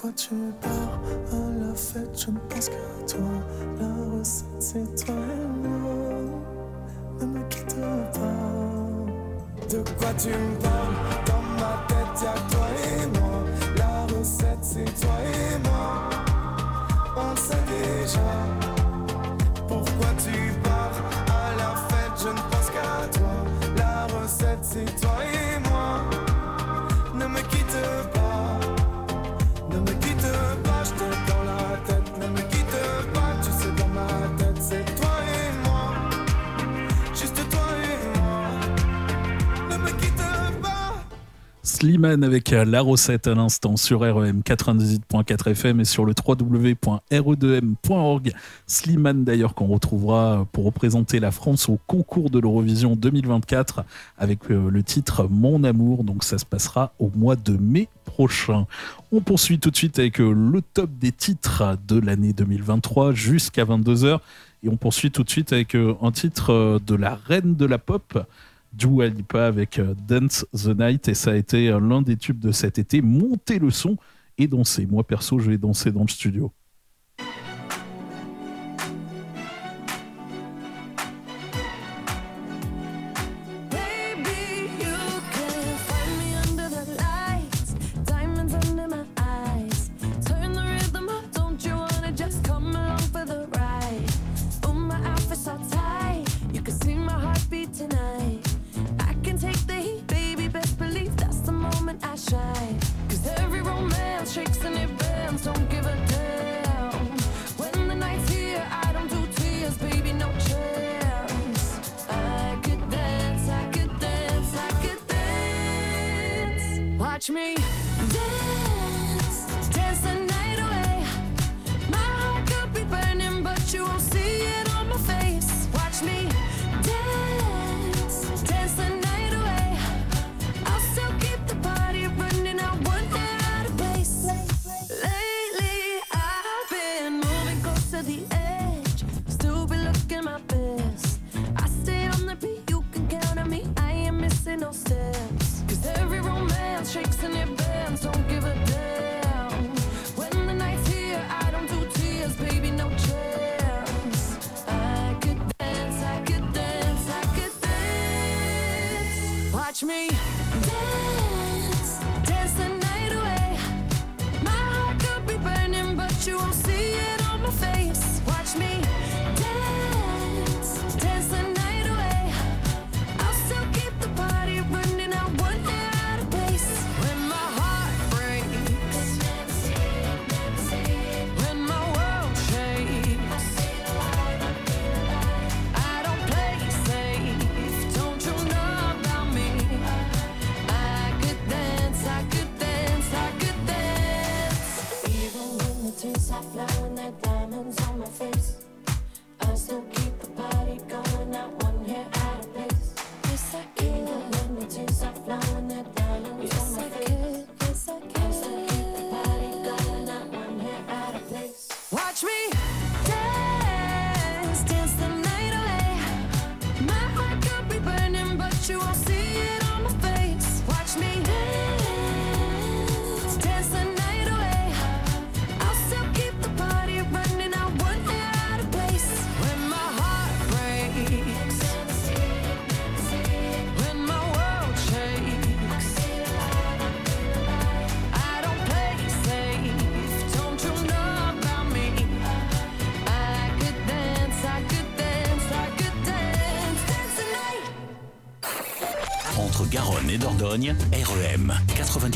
Pourquoi tu pars à la fête? Je ne pense qu'à toi. La recette, c'est toi et moi. Ne me quitte pas. De quoi tu me parles? Dans ma tête, y'a toi et moi. La recette, c'est toi et moi. On sait déjà. Slimane avec euh, la recette à l'instant sur REM 98.4 FM et sur le www.re2m.org. Slimane d'ailleurs qu'on retrouvera pour représenter la France au concours de l'Eurovision 2024 avec euh, le titre Mon amour. Donc ça se passera au mois de mai prochain. On poursuit tout de suite avec euh, le top des titres de l'année 2023 jusqu'à 22h. Et on poursuit tout de suite avec un titre de la reine de la pop, Dua Lipa avec euh, Dance the Night. Et ça a été euh, l'un des tubes de cet été. Montez le son et dansez. Moi perso, je vais danser dans le studio.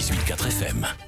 98.4 FM.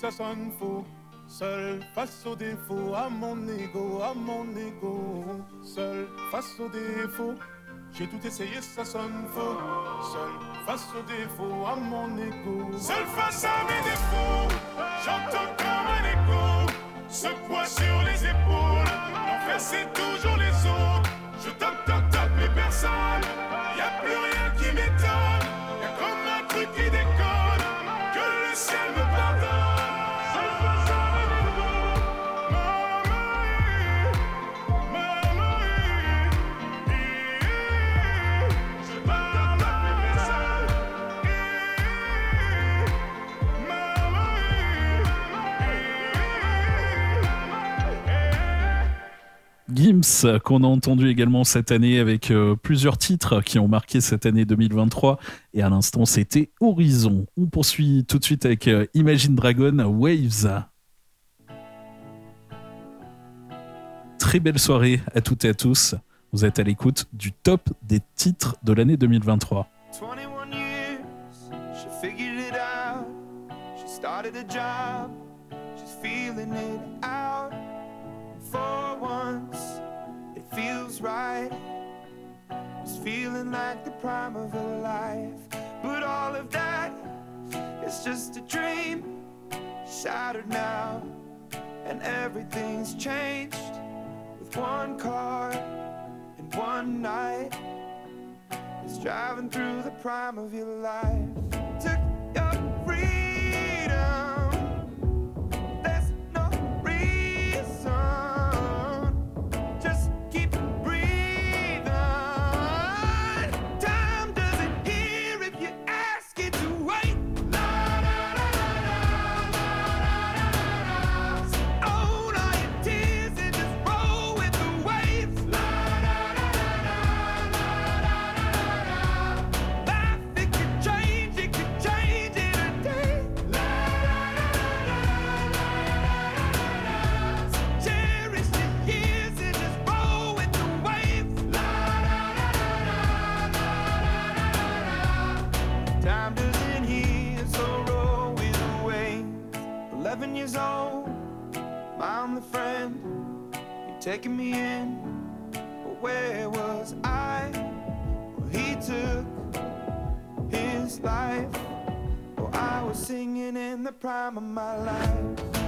Ça sonne faux. Seul face aux défauts, à mon ego, à mon ego. Seul face aux défauts, j'ai tout essayé, ça sonne faux. Seul face aux défauts, à mon ego. Seul face à mes défauts, j'entends comme un écho. Poids sur les épaules, l'enfer c'est toujours Gims, qu'on a entendu également cette année avec euh, plusieurs titres qui ont marqué cette année 2023. Et à l'instant, c'était Horizon. On poursuit tout de suite avec euh, Imagine Dragon Waves. Très belle soirée à toutes et à tous. Vous êtes à l'écoute du top des titres de l'année 2023. 21 years, she figured it out. She started a job, she's feeling it out. For once, feels right. It's feeling like the prime of her life. But all of that is just a dream, shattered now. And everything's changed with one car and one night. It's driving through the prime of your life. Took your always on. I'm the friend, you're taking me in. But where was I? Well, he took his life. Well, I was singing in the prime of my life.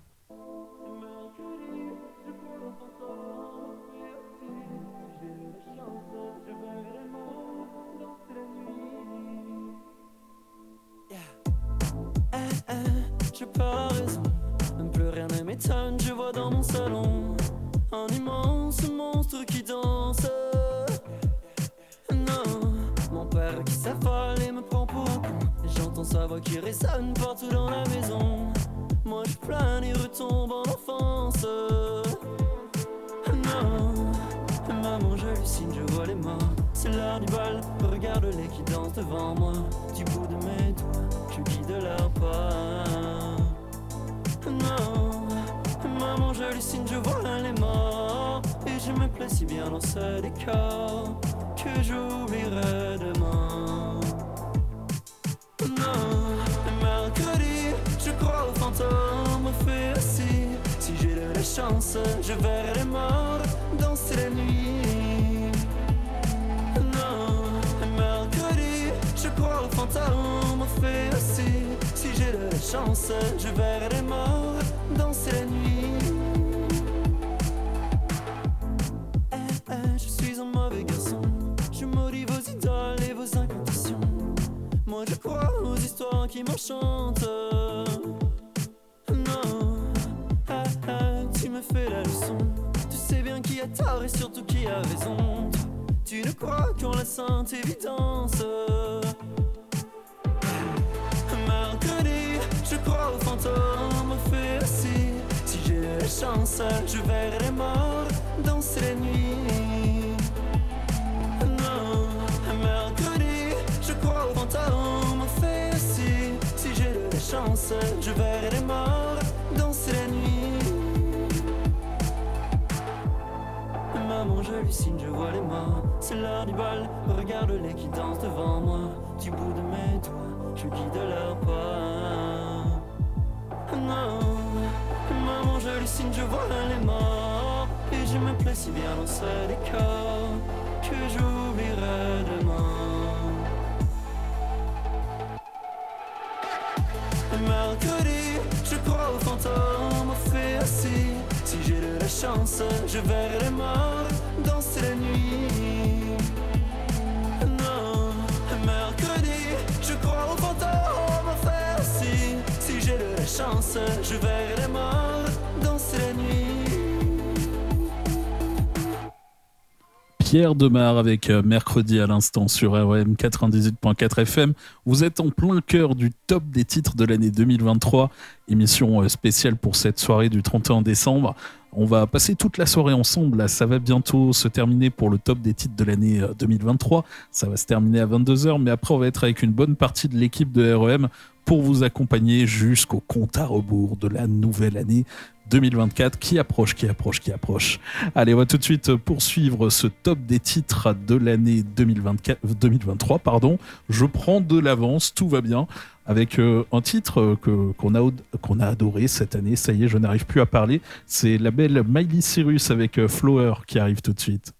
Pierre Demar avec euh, mercredi à l'instant sur ROM 98.4 FM. Vous êtes en plein cœur du top des titres de l'année 2023, émission euh, spéciale pour cette soirée du 31 décembre. On va passer toute la soirée ensemble. ça va bientôt se terminer pour le top des titres de l'année 2023. Euh, ça va se terminer à 22h, mais après, on va être avec une bonne partie de l'équipe de REM pour vous accompagner jusqu'au compte à rebours de la nouvelle année 2024 qui approche, qui approche, qui approche. Allez, on va tout de suite poursuivre ce top des titres de l'année 2023. Pardon. Je prends de l'avance, tout va bien, avec euh, un titre qu'on, a, qu'on a adoré cette année. Ça y est, je n'arrive plus à parler. C'est la belle Miley Cyrus avec euh, Flower qui arrive tout de suite.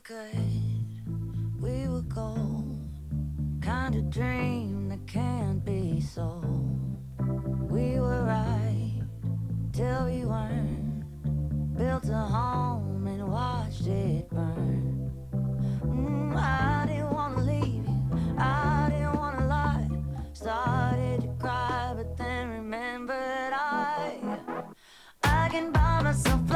Were good, we were gold. Kind of dream that can't be sold. We were right till we weren't. Built a home and watched it burn. Mm, I didn't wanna leave you, I didn't wanna lie. Started to cry, but then remembered I, I can buy myself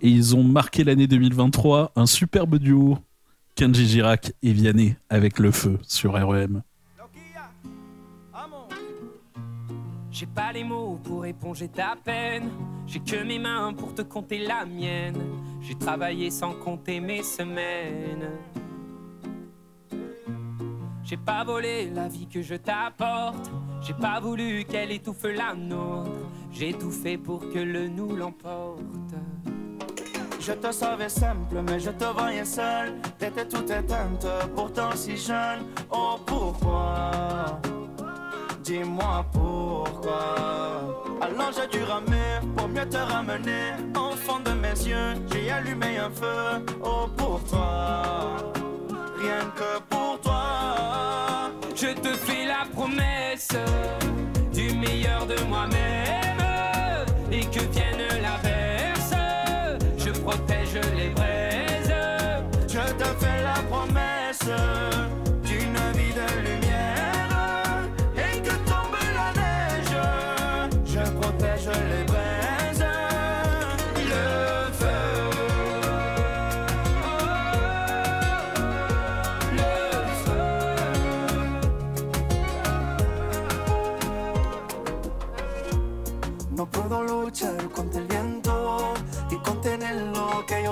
Et ils ont marqué l'année 2023, un superbe duo, Kenji Girac et Vianney avec le feu sur REM. J'ai pas les mots pour éponger ta peine. J'ai que mes mains pour te compter la mienne. J'ai travaillé sans compter mes semaines. J'ai pas volé la vie que je t'apporte. J'ai pas voulu qu'elle étouffe la nôtre. J'ai tout fait pour que le nous l'emporte. Je te savais simple, mais je te voyais seul. T'étais toute éteinte, pourtant si jeune. Oh, pourquoi? Dis-moi pourquoi. J'ai dû ramer pour mieux te ramener. Enfant de mes yeux, j'ai allumé un feu. Oh, pour toi. rien que pour toi. Je te fais la du meilleur de moi-même et que vienne l'averse.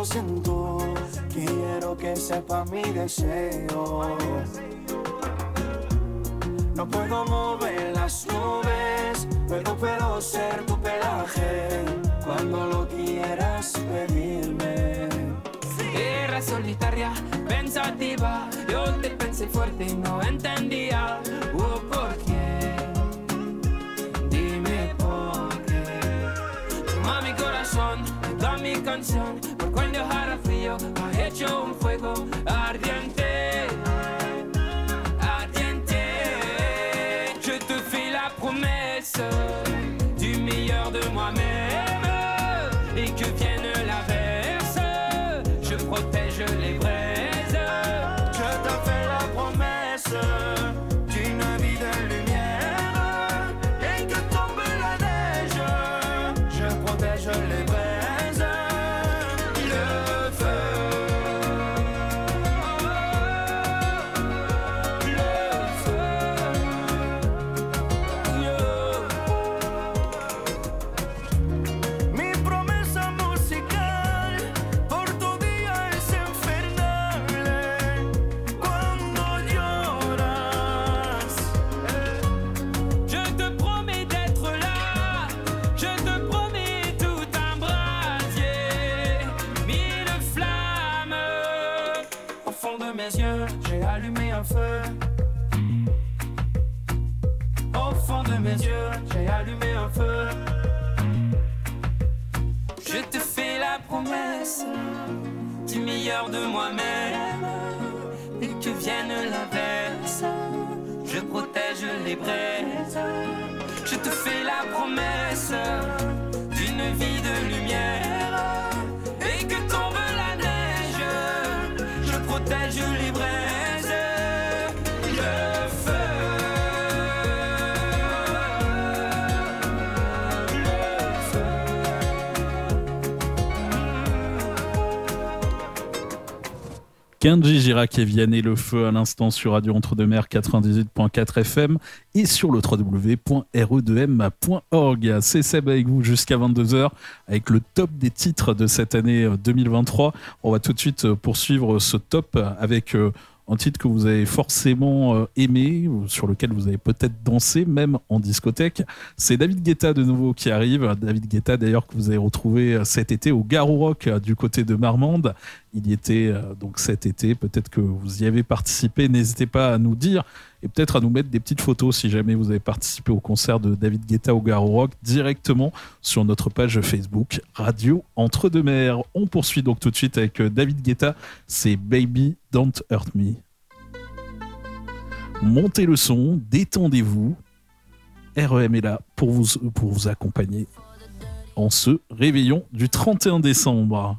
Siento. Quiero que sepa mi deseo. No puedo mover las nubes, pero puedo ser tu pelaje cuando lo quieras pedirme. Era solitaria, pensativa. Yo te pensé fuerte y no entendía. Oh, ¿por qué? Canción. Por cuando hará frío, ha hecho un fuego ardiente. Moi-même et que vienne l'averse. Je protège les braises. Je te fais la promesse Kenji Girac et Vianney Le Feu à l'instant sur Radio Entre-deux-Mers 98.4 FM et sur le www.re2m.org. C'est Seb avec vous jusqu'à 22h avec le top des titres de cette année euh, 2023. On va tout de suite euh, poursuivre ce top avec euh, un titre que vous avez forcément euh, aimé, sur lequel vous avez peut-être dansé, même en discothèque. C'est David Guetta de nouveau qui arrive. David Guetta d'ailleurs que vous avez retrouvé euh, cet été au Garou Rock euh, du côté de Marmande. Il y était euh, donc cet été. Peut-être que vous y avez participé. N'hésitez pas à nous dire et peut-être à nous mettre des petites photos si jamais vous avez participé au concert de David Guetta au Garou Rock directement sur notre page Facebook Radio Entre deux Mers. On poursuit donc tout de suite avec euh, David Guetta. C'est Baby Don't Hurt Me. Montez le son, détendez-vous. REM est là pour vous, pour vous accompagner en ce réveillon du 31 décembre.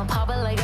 I'ma pop it like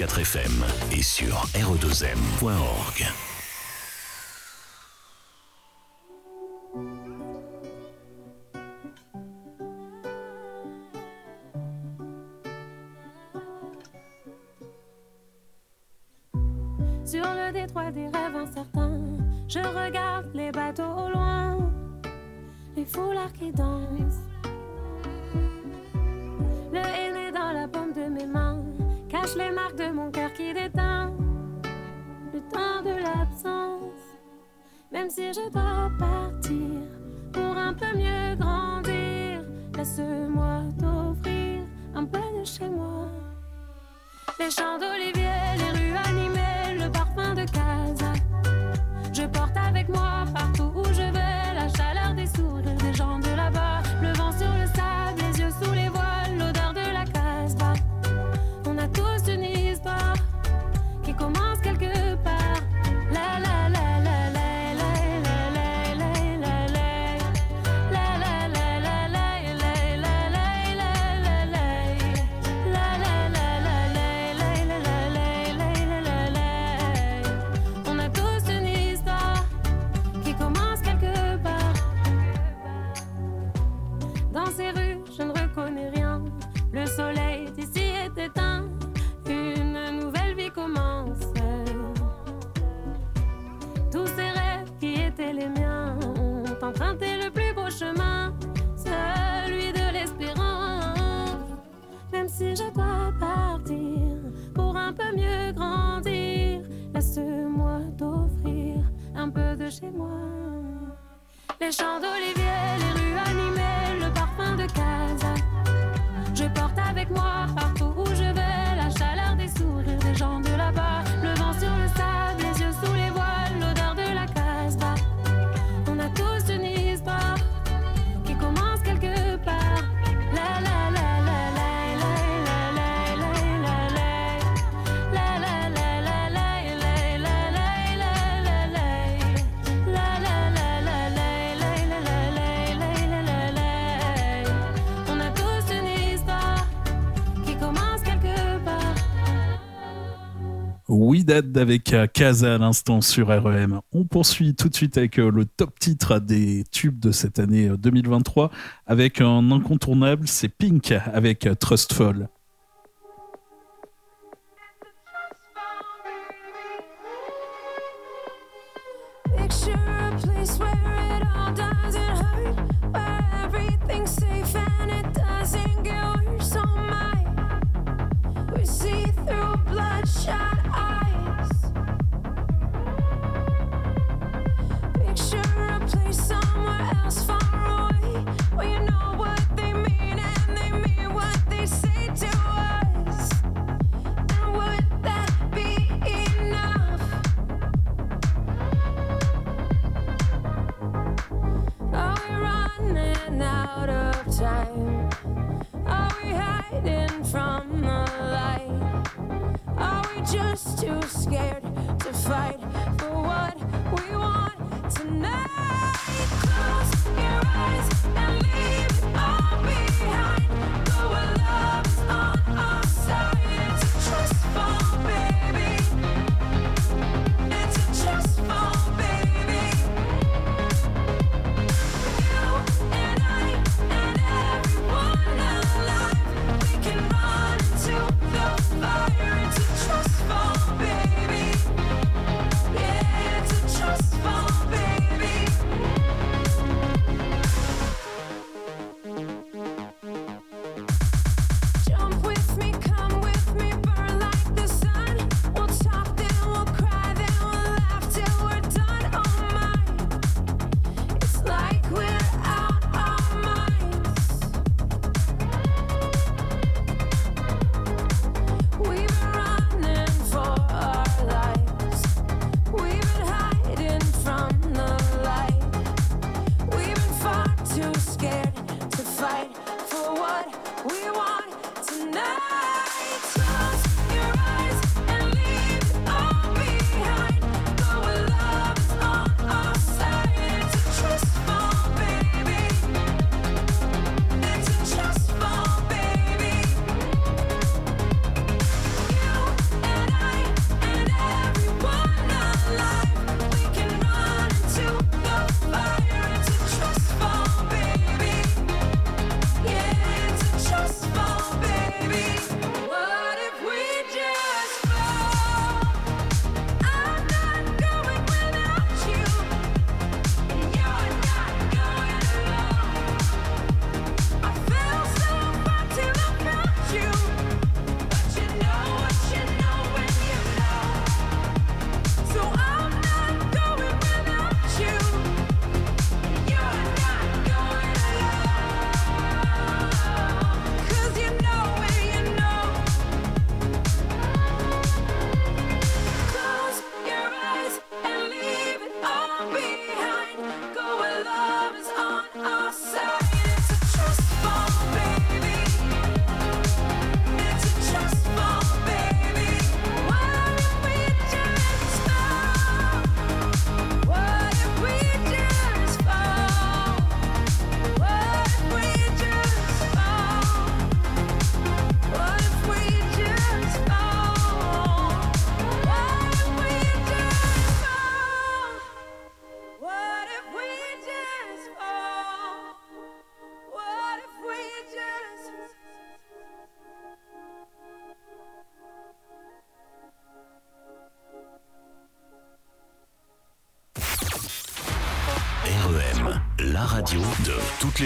107.4 FM et sur re2m.org. Sur le détroit des rêves incertains, je regarde les bateaux au loin, les foulards qui dansent. les marques de mon cœur qui déteint le temps de l'absence. Même si je dois partir pour un peu mieux grandir, laisse-moi t'offrir un peu de chez moi. Les champs d'olivier, les rues animées, le parfum de Casa. Dead avec euh, Kaza à l'instant sur REM. On poursuit tout de suite avec euh, le top titre des tubes de cette année euh, 2023 avec un incontournable, c'est Pink avec Trustful.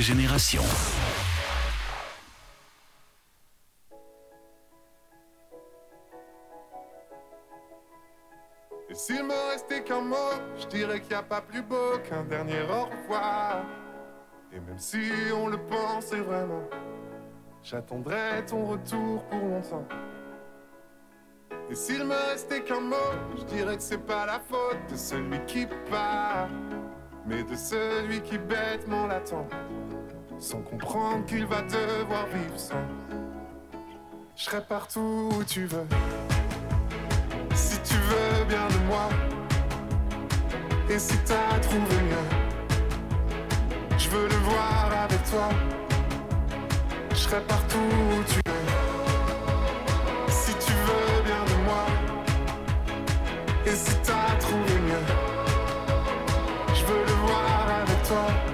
Générations. Et s'il me restait qu'un mot, je dirais qu'il n'y a pas plus beau qu'un dernier au revoir. Et même si on le pensait vraiment, j'attendrai ton retour pour longtemps. Et s'il me restait qu'un mot, je dirais que c'est pas la faute de celui qui part, mais de celui qui bêtement l'attend, sans comprendre qu'il va devoir vivre sans. Je serai partout où tu veux, si tu veux bien de moi, et si t'as trouvé mieux, je veux le voir avec toi. Je serai partout où tu veux. Si tu veux bien de moi. Et si t'as trouvé mieux. Je veux le voir avec toi.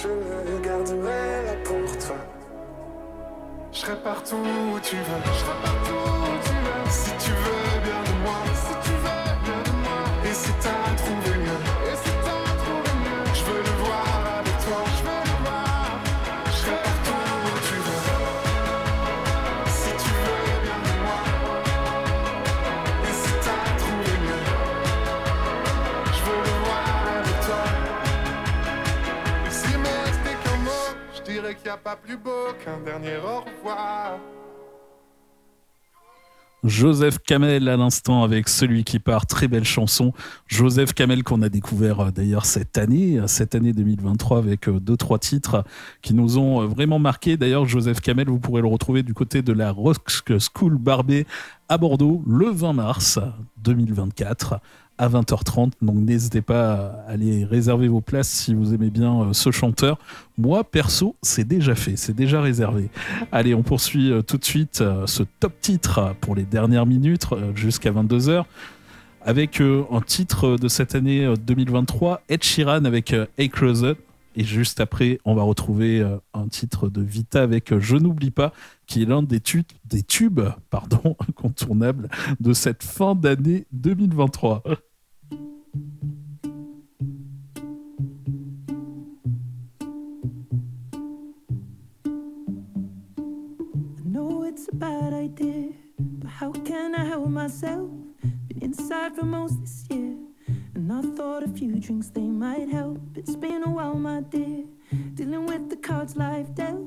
Je le garderai là pour toi. Je serai partout où tu veux. Je serai partout où tu veux. Si tu veux bien de moi Pas plus beau qu'un dernier au revoir Joseph Kamel à l'instant avec celui qui part, très belle chanson. Joseph Kamel qu'on a découvert euh, d'ailleurs cette année, euh, cette année 2023 avec euh, deux trois titres qui nous ont vraiment marqué. D'ailleurs Joseph Kamel, vous pourrez le retrouver du côté de la Rock School Barbet à Bordeaux le 20 mars 2024 à 20h30. Donc n'hésitez pas à aller réserver vos places si vous aimez bien euh, ce chanteur. Moi, perso, c'est déjà fait, c'est déjà réservé. Allez, on poursuit euh, tout de suite euh, ce top titre pour les dernières minutes jusqu'à 22h avec un titre de cette année euh, 2023, Ed Sheeran avec Hey Closet. Et juste après, on va retrouver un titre de Vita avec Je n'oublie pas, qui est l'un des, des tubes pardon, <laughs> incontournables de cette fin d'année 2023. Drinks they might help. It's been a while, my dear, dealing with the cards life dealt.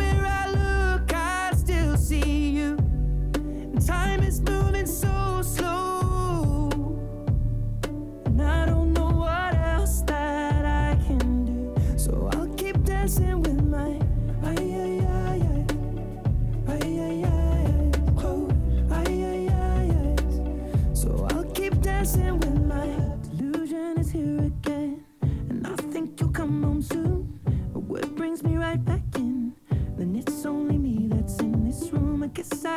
time is moving so slow. And I don't know what else that I can do. So I'll keep dancing with my. So I'll keep dancing with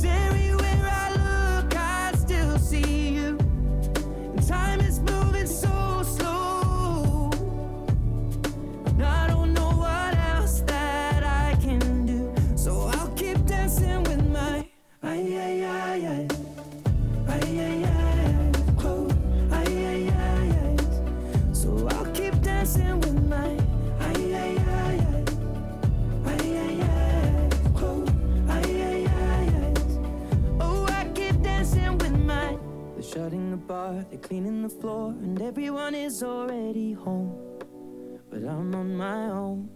Cause everywhere I look, I still see you. And time is moving. Everyone is already home, but I'm on my own.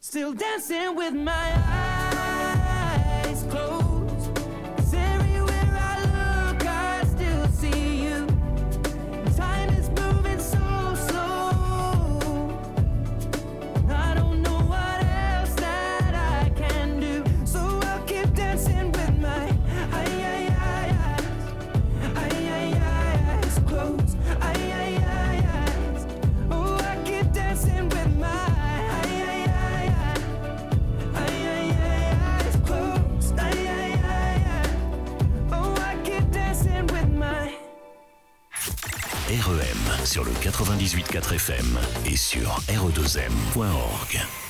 Still dancing with my eyes. sur le 98.4 FM et sur re2m.org.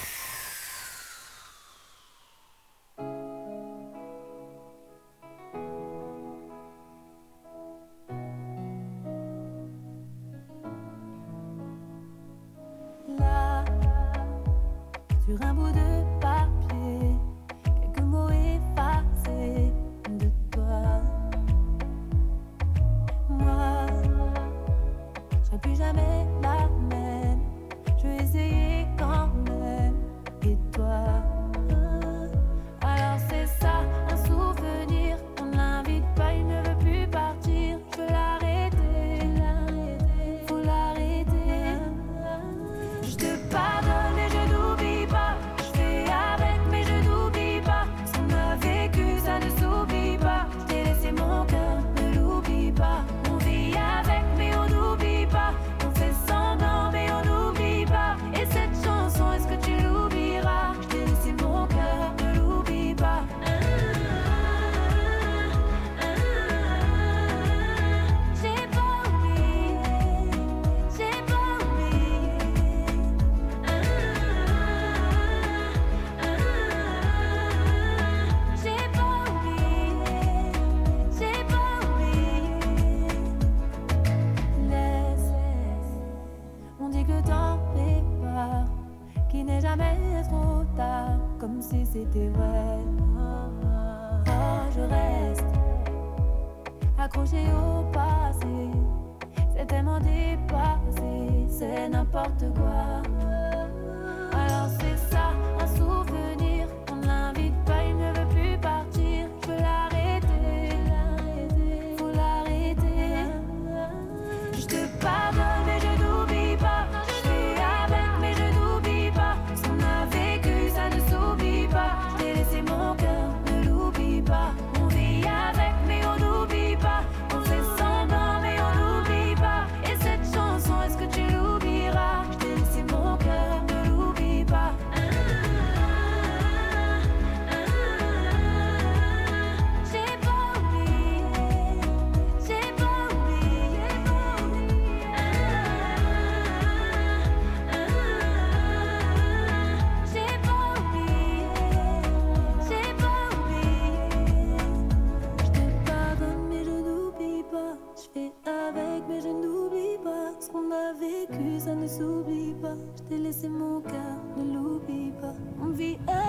s'oublie pas, je t'ai laissé mon cœur, ne l'oublie pas, on vit à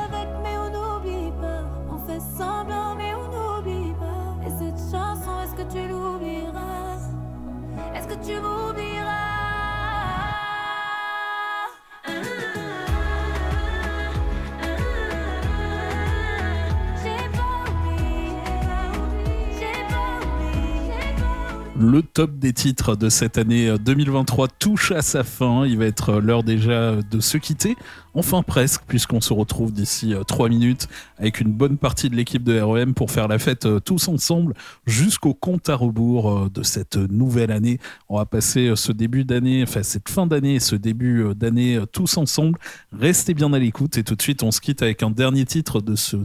Le top des titres de cette année 2023 touche à sa fin. Il va être l'heure déjà de se quitter. Enfin presque, puisqu'on se retrouve d'ici 3 minutes avec une bonne partie de l'équipe de REM pour faire la fête tous ensemble jusqu'au compte à rebours de cette nouvelle année. On va passer ce début d'année, enfin cette fin d'année et ce début d'année tous ensemble. Restez bien à l'écoute et tout de suite on se quitte avec un dernier titre de ce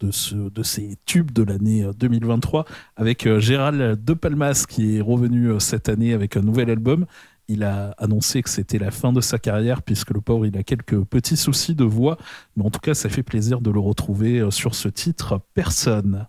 de, ce, de ces tubes de l'année 2023 avec Gérald De Palmas qui est revenu cette année avec un nouvel album. Il a annoncé que c'était la fin de sa carrière puisque le pauvre il a quelques petits soucis de voix, mais en tout cas ça fait plaisir de le retrouver sur ce titre Personne.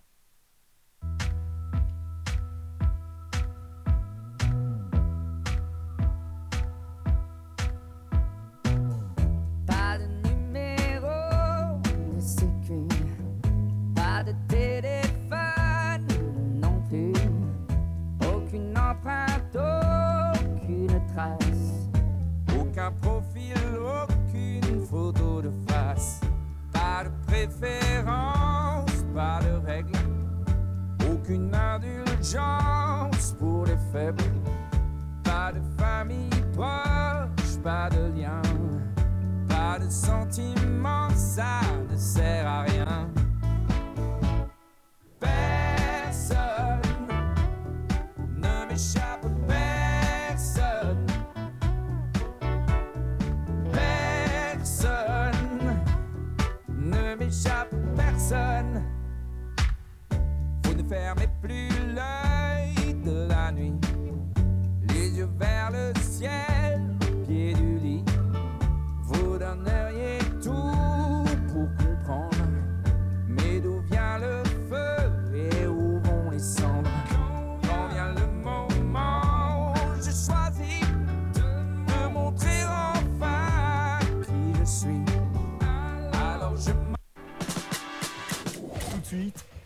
Indulgence pour les faibles, pas de famille proche, pas de lien, pas de sentiments, ça ne sert à rien. Personne ne m'échappe. Personne, personne ne m'échappe personne. Vous ne fermez plus vers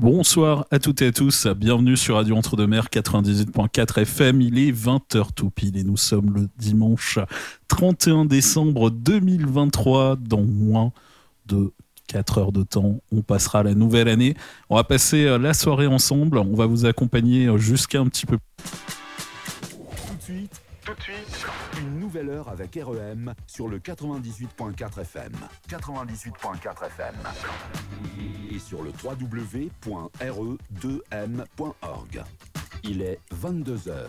Bonsoir à toutes et à tous, bienvenue sur Radio Entre-deux-Mers 98.4 FM, il est 20h tout pile et nous sommes le dimanche 31 décembre 2023, dans moins de 4 heures de temps, on passera la nouvelle année. On va passer euh, la soirée ensemble, on va vous accompagner euh, jusqu'à un petit peu. Tout de suite, tout de suite, nouvelle heure avec REM sur le 98.4 FM. 98.4 FM. Et sur le www.re2m.org. Il est 22h.